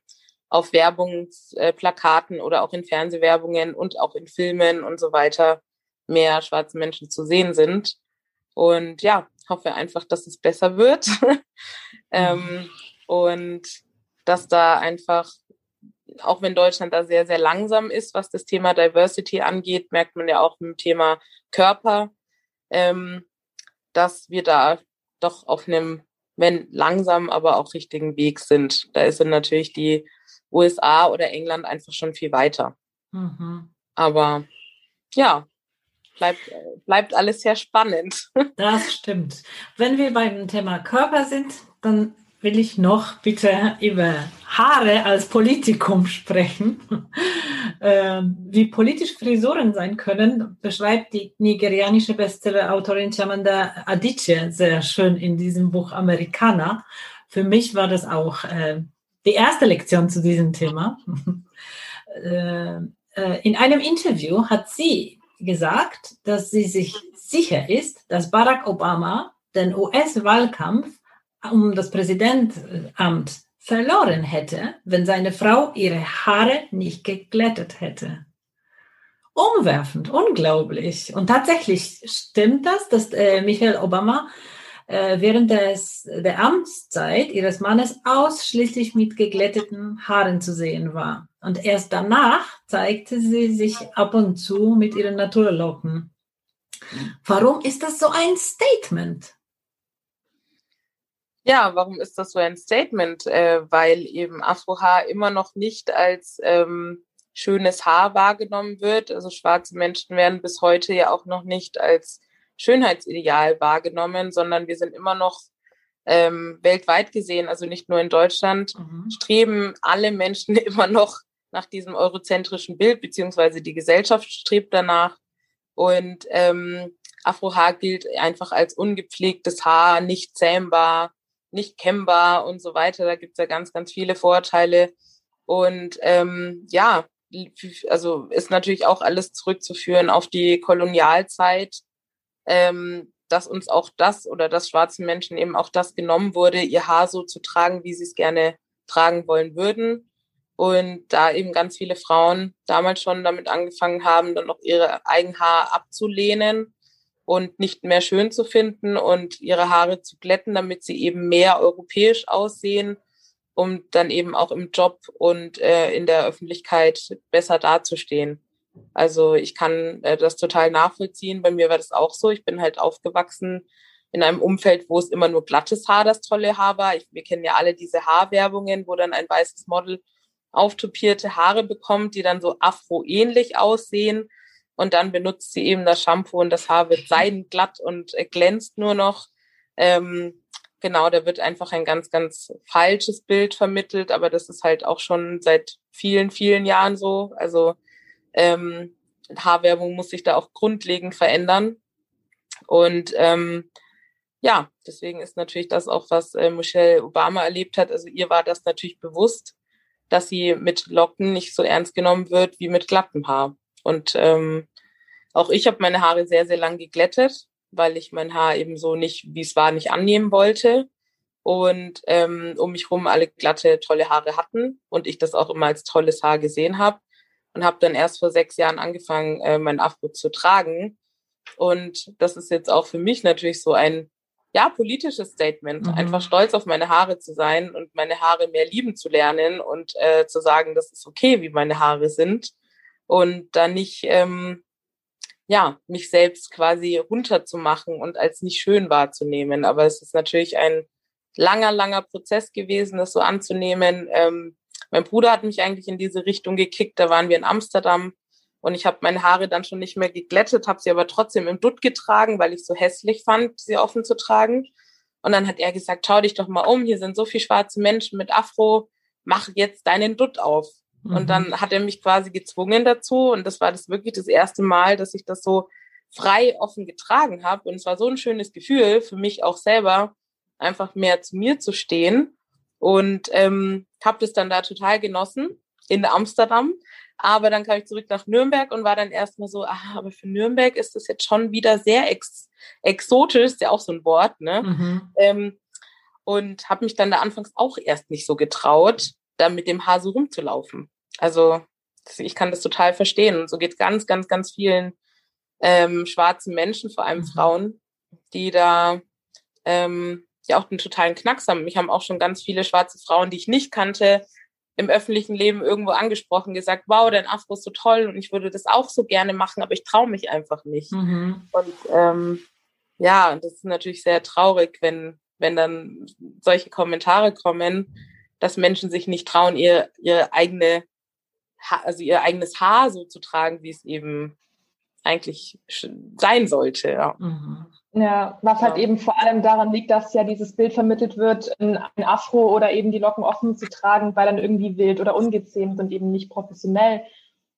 auf Werbungsplakaten oder auch in Fernsehwerbungen und auch in Filmen und so weiter mehr schwarze Menschen zu sehen sind. Und ja, hoffe einfach, dass es besser wird. ähm, und dass da einfach, auch wenn Deutschland da sehr, sehr langsam ist, was das Thema Diversity angeht, merkt man ja auch im Thema Körper, ähm, dass wir da doch auf einem, wenn langsam, aber auch richtigen Weg sind. Da sind natürlich die USA oder England einfach schon viel weiter. Mhm. Aber ja, bleibt, bleibt alles sehr spannend. Das stimmt. Wenn wir beim Thema Körper sind, dann will ich noch bitte über Haare als Politikum sprechen. Ähm, wie politisch Frisuren sein können, beschreibt die nigerianische Bestseller-Autorin Chamanda Adichie sehr schön in diesem Buch Amerikaner. Für mich war das auch äh, die erste Lektion zu diesem Thema. Äh, äh, in einem Interview hat sie gesagt, dass sie sich sicher ist, dass Barack Obama den US-Wahlkampf um das Präsidentamt verloren hätte, wenn seine Frau ihre Haare nicht geglättet hätte. Umwerfend, unglaublich. Und tatsächlich stimmt das, dass äh, Michael Obama äh, während des, der Amtszeit ihres Mannes ausschließlich mit geglätteten Haaren zu sehen war. Und erst danach zeigte sie sich ab und zu mit ihren Naturlocken. Warum ist das so ein Statement? Ja, warum ist das so ein Statement? Äh, weil eben Afrohaar immer noch nicht als ähm, schönes Haar wahrgenommen wird. Also schwarze Menschen werden bis heute ja auch noch nicht als Schönheitsideal wahrgenommen, sondern wir sind immer noch ähm, weltweit gesehen, also nicht nur in Deutschland, mhm. streben alle Menschen immer noch nach diesem eurozentrischen Bild, beziehungsweise die Gesellschaft strebt danach. Und ähm, Afrohaar gilt einfach als ungepflegtes Haar, nicht zähmbar, nicht kennbar und so weiter. Da gibt's ja ganz, ganz viele Vorteile. Und ähm, ja, also ist natürlich auch alles zurückzuführen auf die Kolonialzeit, ähm, dass uns auch das oder dass schwarzen Menschen eben auch das genommen wurde, ihr Haar so zu tragen, wie sie es gerne tragen wollen würden. Und da eben ganz viele Frauen damals schon damit angefangen haben, dann auch ihre Eigenhaar abzulehnen und nicht mehr schön zu finden und ihre Haare zu glätten, damit sie eben mehr europäisch aussehen, um dann eben auch im Job und äh, in der Öffentlichkeit besser dazustehen. Also ich kann äh, das total nachvollziehen. Bei mir war das auch so. Ich bin halt aufgewachsen in einem Umfeld, wo es immer nur glattes Haar das tolle Haar war. Ich, wir kennen ja alle diese Haarwerbungen, wo dann ein weißes Model auftopierte Haare bekommt, die dann so afro-ähnlich aussehen und dann benutzt sie eben das Shampoo und das Haar wird seidenglatt und äh, glänzt nur noch. Ähm, genau, da wird einfach ein ganz, ganz falsches Bild vermittelt, aber das ist halt auch schon seit vielen, vielen Jahren so. Also ähm, Haarwerbung muss sich da auch grundlegend verändern. Und ähm, ja, deswegen ist natürlich das auch, was äh, Michelle Obama erlebt hat. Also ihr war das natürlich bewusst, dass sie mit Locken nicht so ernst genommen wird wie mit glattem Haar. Und ähm, auch ich habe meine Haare sehr, sehr lang geglättet, weil ich mein Haar eben so nicht, wie es war, nicht annehmen wollte. Und ähm, um mich rum alle glatte, tolle Haare hatten und ich das auch immer als tolles Haar gesehen habe. Und habe dann erst vor sechs Jahren angefangen, äh, mein Afro zu tragen. Und das ist jetzt auch für mich natürlich so ein ja, politisches Statement, mhm. einfach stolz auf meine Haare zu sein und meine Haare mehr lieben zu lernen und äh, zu sagen, das ist okay, wie meine Haare sind und dann nicht, ähm, ja, mich selbst quasi runterzumachen und als nicht schön wahrzunehmen. Aber es ist natürlich ein langer, langer Prozess gewesen, das so anzunehmen. Ähm, mein Bruder hat mich eigentlich in diese Richtung gekickt. Da waren wir in Amsterdam und ich habe meine Haare dann schon nicht mehr geglättet, habe sie aber trotzdem im Dutt getragen, weil ich so hässlich fand, sie offen zu tragen. Und dann hat er gesagt, schau dich doch mal um, hier sind so viele schwarze Menschen mit Afro, mach jetzt deinen Dutt auf. Mhm. Und dann hat er mich quasi gezwungen dazu. Und das war das wirklich das erste Mal, dass ich das so frei offen getragen habe. Und es war so ein schönes Gefühl für mich auch selber, einfach mehr zu mir zu stehen. Und ähm, habe das dann da total genossen in Amsterdam. Aber dann kam ich zurück nach Nürnberg und war dann erstmal so, ah, aber für Nürnberg ist das jetzt schon wieder sehr ex exotisch, ist ja auch so ein Wort, ne? Mhm. Ähm, und habe mich dann da anfangs auch erst nicht so getraut, da mit dem Haar so rumzulaufen. Also ich kann das total verstehen. Und so geht ganz, ganz, ganz vielen ähm, schwarzen Menschen, vor allem mhm. Frauen, die da ähm, ja auch einen totalen Knacks haben. Mich haben auch schon ganz viele schwarze Frauen, die ich nicht kannte, im öffentlichen Leben irgendwo angesprochen, gesagt, wow, dein Afro ist so toll und ich würde das auch so gerne machen, aber ich traue mich einfach nicht. Mhm. Und ähm, ja, das ist natürlich sehr traurig, wenn, wenn dann solche Kommentare kommen, dass Menschen sich nicht trauen, ihr, ihr eigene, also ihr eigenes Haar so zu tragen, wie es eben eigentlich sein sollte. Ja. Mhm. Ja, was halt eben vor allem daran liegt, dass ja dieses Bild vermittelt wird, ein Afro oder eben die Locken offen zu tragen, weil dann irgendwie wild oder ungezähmt und eben nicht professionell.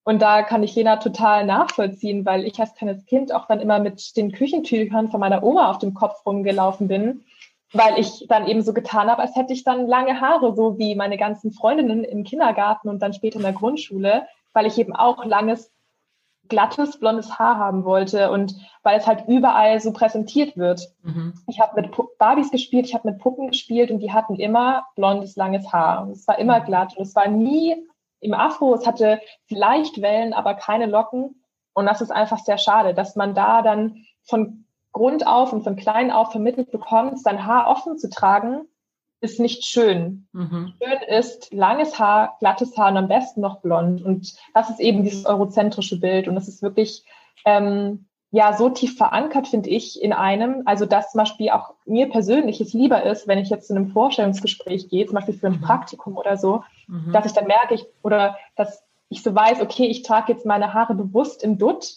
Und da kann ich Lena total nachvollziehen, weil ich als kleines Kind auch dann immer mit den Küchentüchern von meiner Oma auf dem Kopf rumgelaufen bin, weil ich dann eben so getan habe, als hätte ich dann lange Haare, so wie meine ganzen Freundinnen im Kindergarten und dann später in der Grundschule, weil ich eben auch langes glattes, blondes Haar haben wollte und weil es halt überall so präsentiert wird. Mhm. Ich habe mit Barbies gespielt, ich habe mit Puppen gespielt und die hatten immer blondes, langes Haar. Und es war immer mhm. glatt und es war nie im Afro, es hatte vielleicht Wellen, aber keine Locken. Und das ist einfach sehr schade, dass man da dann von Grund auf und von klein auf vermittelt bekommt, sein Haar offen zu tragen ist nicht schön. Mhm. Schön ist langes Haar, glattes Haar und am besten noch blond. Und das ist eben dieses eurozentrische Bild. Und das ist wirklich ähm, ja so tief verankert, finde ich, in einem. Also dass zum Beispiel auch mir persönlich es lieber ist, wenn ich jetzt zu einem Vorstellungsgespräch gehe, zum Beispiel für ein mhm. Praktikum oder so, mhm. dass ich dann merke, ich, oder dass ich so weiß, okay, ich trage jetzt meine Haare bewusst im Dutt,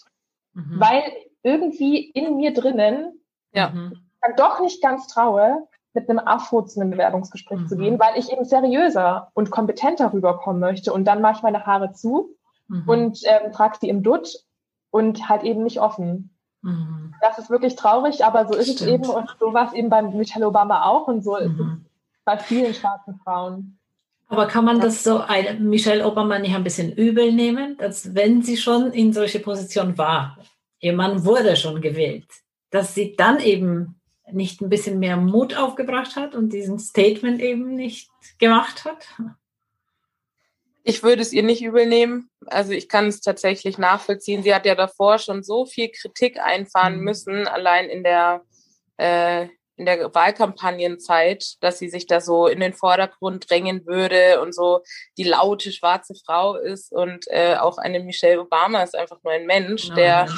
mhm. weil irgendwie in mir drinnen ja. dann doch nicht ganz traue, mit einem Afro zu einem Bewerbungsgespräch mhm. zu gehen, weil ich eben seriöser und kompetenter rüberkommen möchte. Und dann mache ich meine Haare zu mhm. und ähm, trage sie im Dutt und halt eben nicht offen. Mhm. Das ist wirklich traurig, aber so ist Stimmt. es eben und so war es eben bei Michelle Obama auch und so ist es mhm. bei vielen schwarzen Frauen. Aber kann man das so Michelle Obama nicht ein bisschen übel nehmen, dass wenn sie schon in solche Position war, ihr Mann wurde schon gewählt, dass sie dann eben nicht ein bisschen mehr Mut aufgebracht hat und diesen Statement eben nicht gemacht hat? Ich würde es ihr nicht übel nehmen. Also ich kann es tatsächlich nachvollziehen. Sie hat ja davor schon so viel Kritik einfahren mhm. müssen, allein in der, äh, in der Wahlkampagnenzeit, dass sie sich da so in den Vordergrund drängen würde und so die laute schwarze Frau ist. Und äh, auch eine Michelle Obama ist einfach nur ein Mensch, oh, der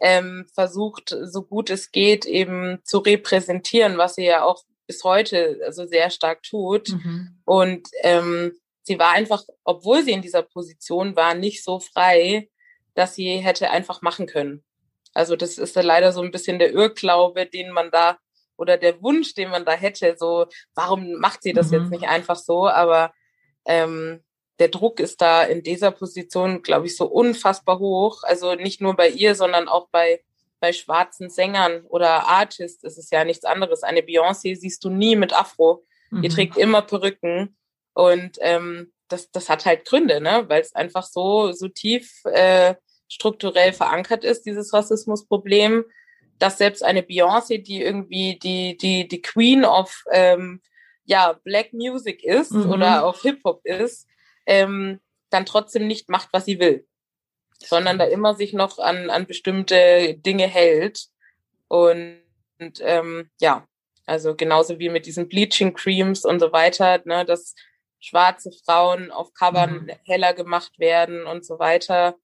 ähm, versucht, so gut es geht, eben zu repräsentieren, was sie ja auch bis heute also sehr stark tut. Mhm. Und ähm, sie war einfach, obwohl sie in dieser Position war, nicht so frei, dass sie hätte einfach machen können. Also das ist ja leider so ein bisschen der Irrglaube, den man da oder der Wunsch, den man da hätte. So, warum macht sie das mhm. jetzt nicht einfach so? Aber ähm, der Druck ist da in dieser Position, glaube ich, so unfassbar hoch. Also nicht nur bei ihr, sondern auch bei, bei schwarzen Sängern oder Artists ist es ja nichts anderes. Eine Beyoncé siehst du nie mit Afro. Mhm. Die trägt immer Perücken. Und ähm, das, das hat halt Gründe, ne? weil es einfach so, so tief äh, strukturell verankert ist, dieses Rassismusproblem, dass selbst eine Beyoncé, die irgendwie die, die, die Queen of ähm, ja, Black Music ist mhm. oder auch Hip-Hop ist, ähm, dann trotzdem nicht macht, was sie will, sondern da immer sich noch an, an bestimmte Dinge hält. Und, und ähm, ja, also genauso wie mit diesen Bleaching Creams und so weiter, ne, dass schwarze Frauen auf Covern mhm. heller gemacht werden und so weiter.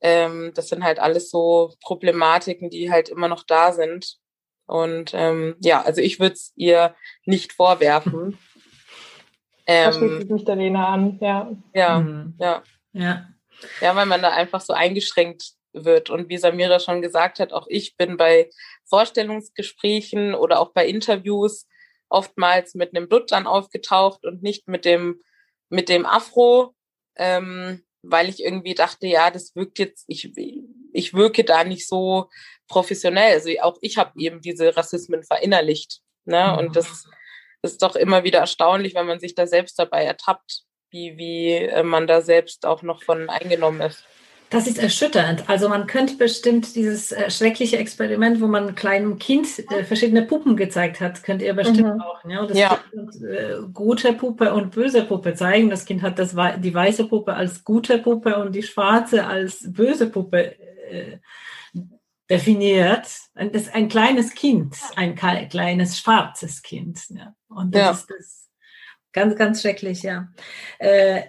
Ähm, das sind halt alles so Problematiken, die halt immer noch da sind. Und ähm, ja, also ich würde es ihr nicht vorwerfen. Ähm, da schließt sich mich der Lena an, ja. Ja, mhm. ja. Ja. Ja, weil man da einfach so eingeschränkt wird. Und wie Samira schon gesagt hat, auch ich bin bei Vorstellungsgesprächen oder auch bei Interviews oftmals mit einem Blut dann aufgetaucht und nicht mit dem, mit dem Afro. ähm, weil ich irgendwie dachte, ja, das wirkt jetzt, ich, ich wirke da nicht so professionell. Also auch ich habe eben diese Rassismen verinnerlicht. Ne? Und das ist doch immer wieder erstaunlich, wenn man sich da selbst dabei ertappt, wie, wie äh, man da selbst auch noch von eingenommen ist. Das ist erschütternd. Also man könnte bestimmt dieses äh, schreckliche Experiment, wo man einem kleinen Kind äh, verschiedene Puppen gezeigt hat, könnt ihr bestimmt mhm. auch. Ne? Das ja. Kind, äh, gute Puppe und böse Puppe zeigen. Das Kind hat das, die weiße Puppe als gute Puppe und die schwarze als böse Puppe äh, definiert. Das ist ein kleines Kind, ein kleines schwarzes Kind. Ja. Und das ja. ist das ganz, ganz schrecklich, ja. Äh,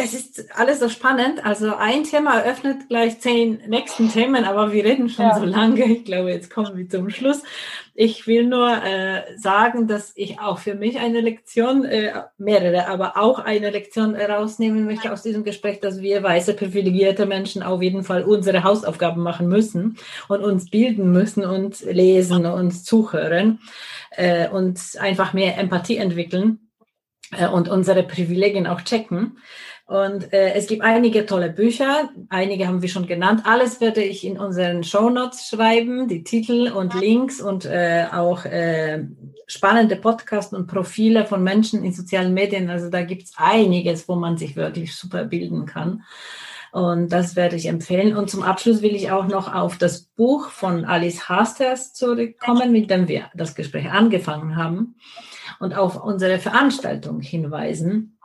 es ist alles so spannend. Also ein Thema eröffnet gleich zehn nächsten Themen, aber wir reden schon ja. so lange. Ich glaube, jetzt kommen wir zum Schluss. Ich will nur äh, sagen, dass ich auch für mich eine Lektion, äh, mehrere, aber auch eine Lektion herausnehmen möchte aus diesem Gespräch, dass wir weiße privilegierte Menschen auf jeden Fall unsere Hausaufgaben machen müssen und uns bilden müssen und lesen und zuhören äh, und einfach mehr Empathie entwickeln äh, und unsere Privilegien auch checken. Und äh, es gibt einige tolle Bücher, einige haben wir schon genannt. Alles werde ich in unseren Show Notes schreiben, die Titel und Links und äh, auch äh, spannende Podcasts und Profile von Menschen in sozialen Medien. Also da gibt's einiges, wo man sich wirklich super bilden kann. Und das werde ich empfehlen. Und zum Abschluss will ich auch noch auf das Buch von Alice Hasters zurückkommen, mit dem wir das Gespräch angefangen haben und auf unsere Veranstaltung hinweisen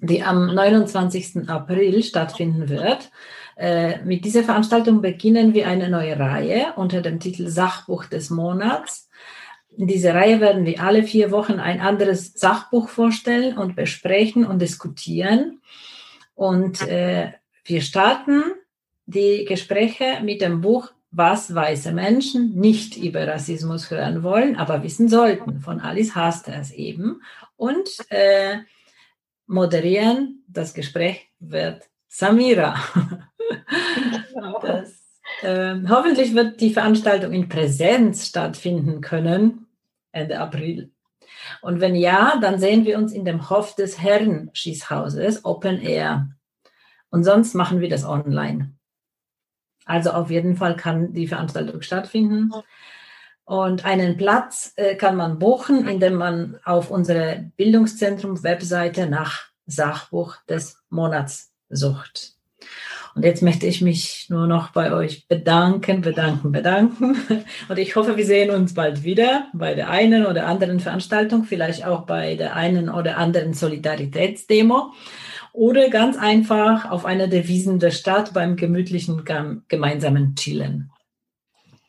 die am 29. April stattfinden wird. Äh, mit dieser Veranstaltung beginnen wir eine neue Reihe unter dem Titel Sachbuch des Monats. In dieser Reihe werden wir alle vier Wochen ein anderes Sachbuch vorstellen und besprechen und diskutieren. Und äh, wir starten die Gespräche mit dem Buch Was weiße Menschen nicht über Rassismus hören wollen, aber wissen sollten, von Alice Hasters eben. Und äh, moderieren das Gespräch wird Samira. Genau. Das, äh, hoffentlich wird die Veranstaltung in Präsenz stattfinden können, Ende April. Und wenn ja, dann sehen wir uns in dem Hof des Herrenschießhauses, Open Air. Und sonst machen wir das online. Also auf jeden Fall kann die Veranstaltung stattfinden. Und einen Platz äh, kann man buchen, indem man auf unsere Bildungszentrum-Webseite nach Sachbuch des Monats sucht. Und jetzt möchte ich mich nur noch bei euch bedanken, bedanken, bedanken. Und ich hoffe, wir sehen uns bald wieder bei der einen oder anderen Veranstaltung, vielleicht auch bei der einen oder anderen Solidaritätsdemo oder ganz einfach auf einer der Wiesen der Stadt beim gemütlichen gemeinsamen Chillen.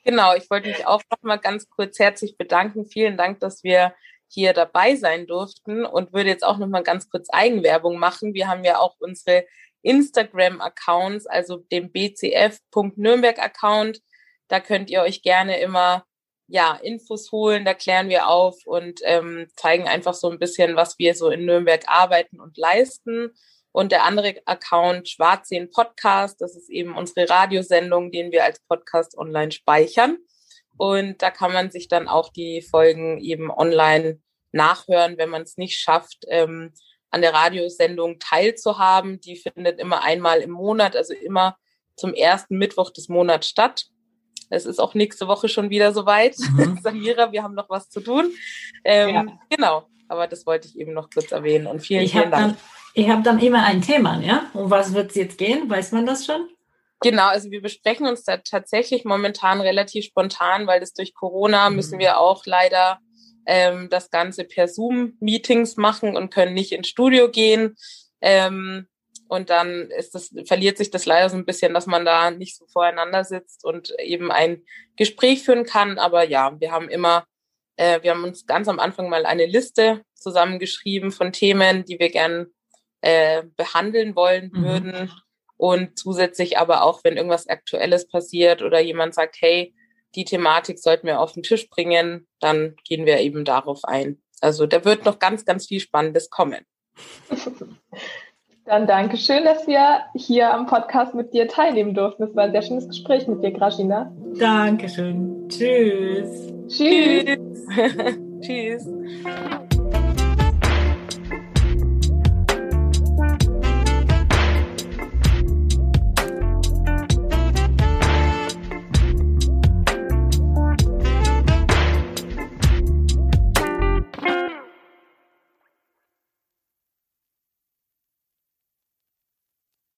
Genau, ich wollte mich auch noch mal ganz kurz herzlich bedanken. Vielen Dank, dass wir hier dabei sein durften und würde jetzt auch noch mal ganz kurz Eigenwerbung machen. Wir haben ja auch unsere Instagram-Accounts, also dem bcf.nürnberg-Account. Da könnt ihr euch gerne immer ja Infos holen. Da klären wir auf und ähm, zeigen einfach so ein bisschen, was wir so in Nürnberg arbeiten und leisten. Und der andere Account Schwarzsehen Podcast, das ist eben unsere Radiosendung, den wir als Podcast online speichern. Und da kann man sich dann auch die Folgen eben online nachhören, wenn man es nicht schafft, ähm, an der Radiosendung teilzuhaben. Die findet immer einmal im Monat, also immer zum ersten Mittwoch des Monats statt. Es ist auch nächste Woche schon wieder soweit. Mhm. Samira, wir haben noch was zu tun. Ähm, ja. Genau, aber das wollte ich eben noch kurz erwähnen. Und vielen, ich vielen Dank. Ihr habt dann immer ein Thema, ja? Um was wird es jetzt gehen? Weiß man das schon? Genau, also wir besprechen uns da tatsächlich momentan relativ spontan, weil das durch Corona mhm. müssen wir auch leider ähm, das Ganze per Zoom-Meetings machen und können nicht ins Studio gehen. Ähm, und dann ist das, verliert sich das leider so ein bisschen, dass man da nicht so voreinander sitzt und eben ein Gespräch führen kann. Aber ja, wir haben immer, äh, wir haben uns ganz am Anfang mal eine Liste zusammengeschrieben von Themen, die wir gern äh, behandeln wollen mhm. würden. Und zusätzlich aber auch, wenn irgendwas Aktuelles passiert oder jemand sagt, hey, die Thematik sollten wir auf den Tisch bringen, dann gehen wir eben darauf ein. Also da wird noch ganz, ganz viel Spannendes kommen. Dann danke schön, dass wir hier am Podcast mit dir teilnehmen durften. Das war ein sehr schönes Gespräch mit dir, Graschina. Dankeschön. Tschüss. Tschüss. Tschüss.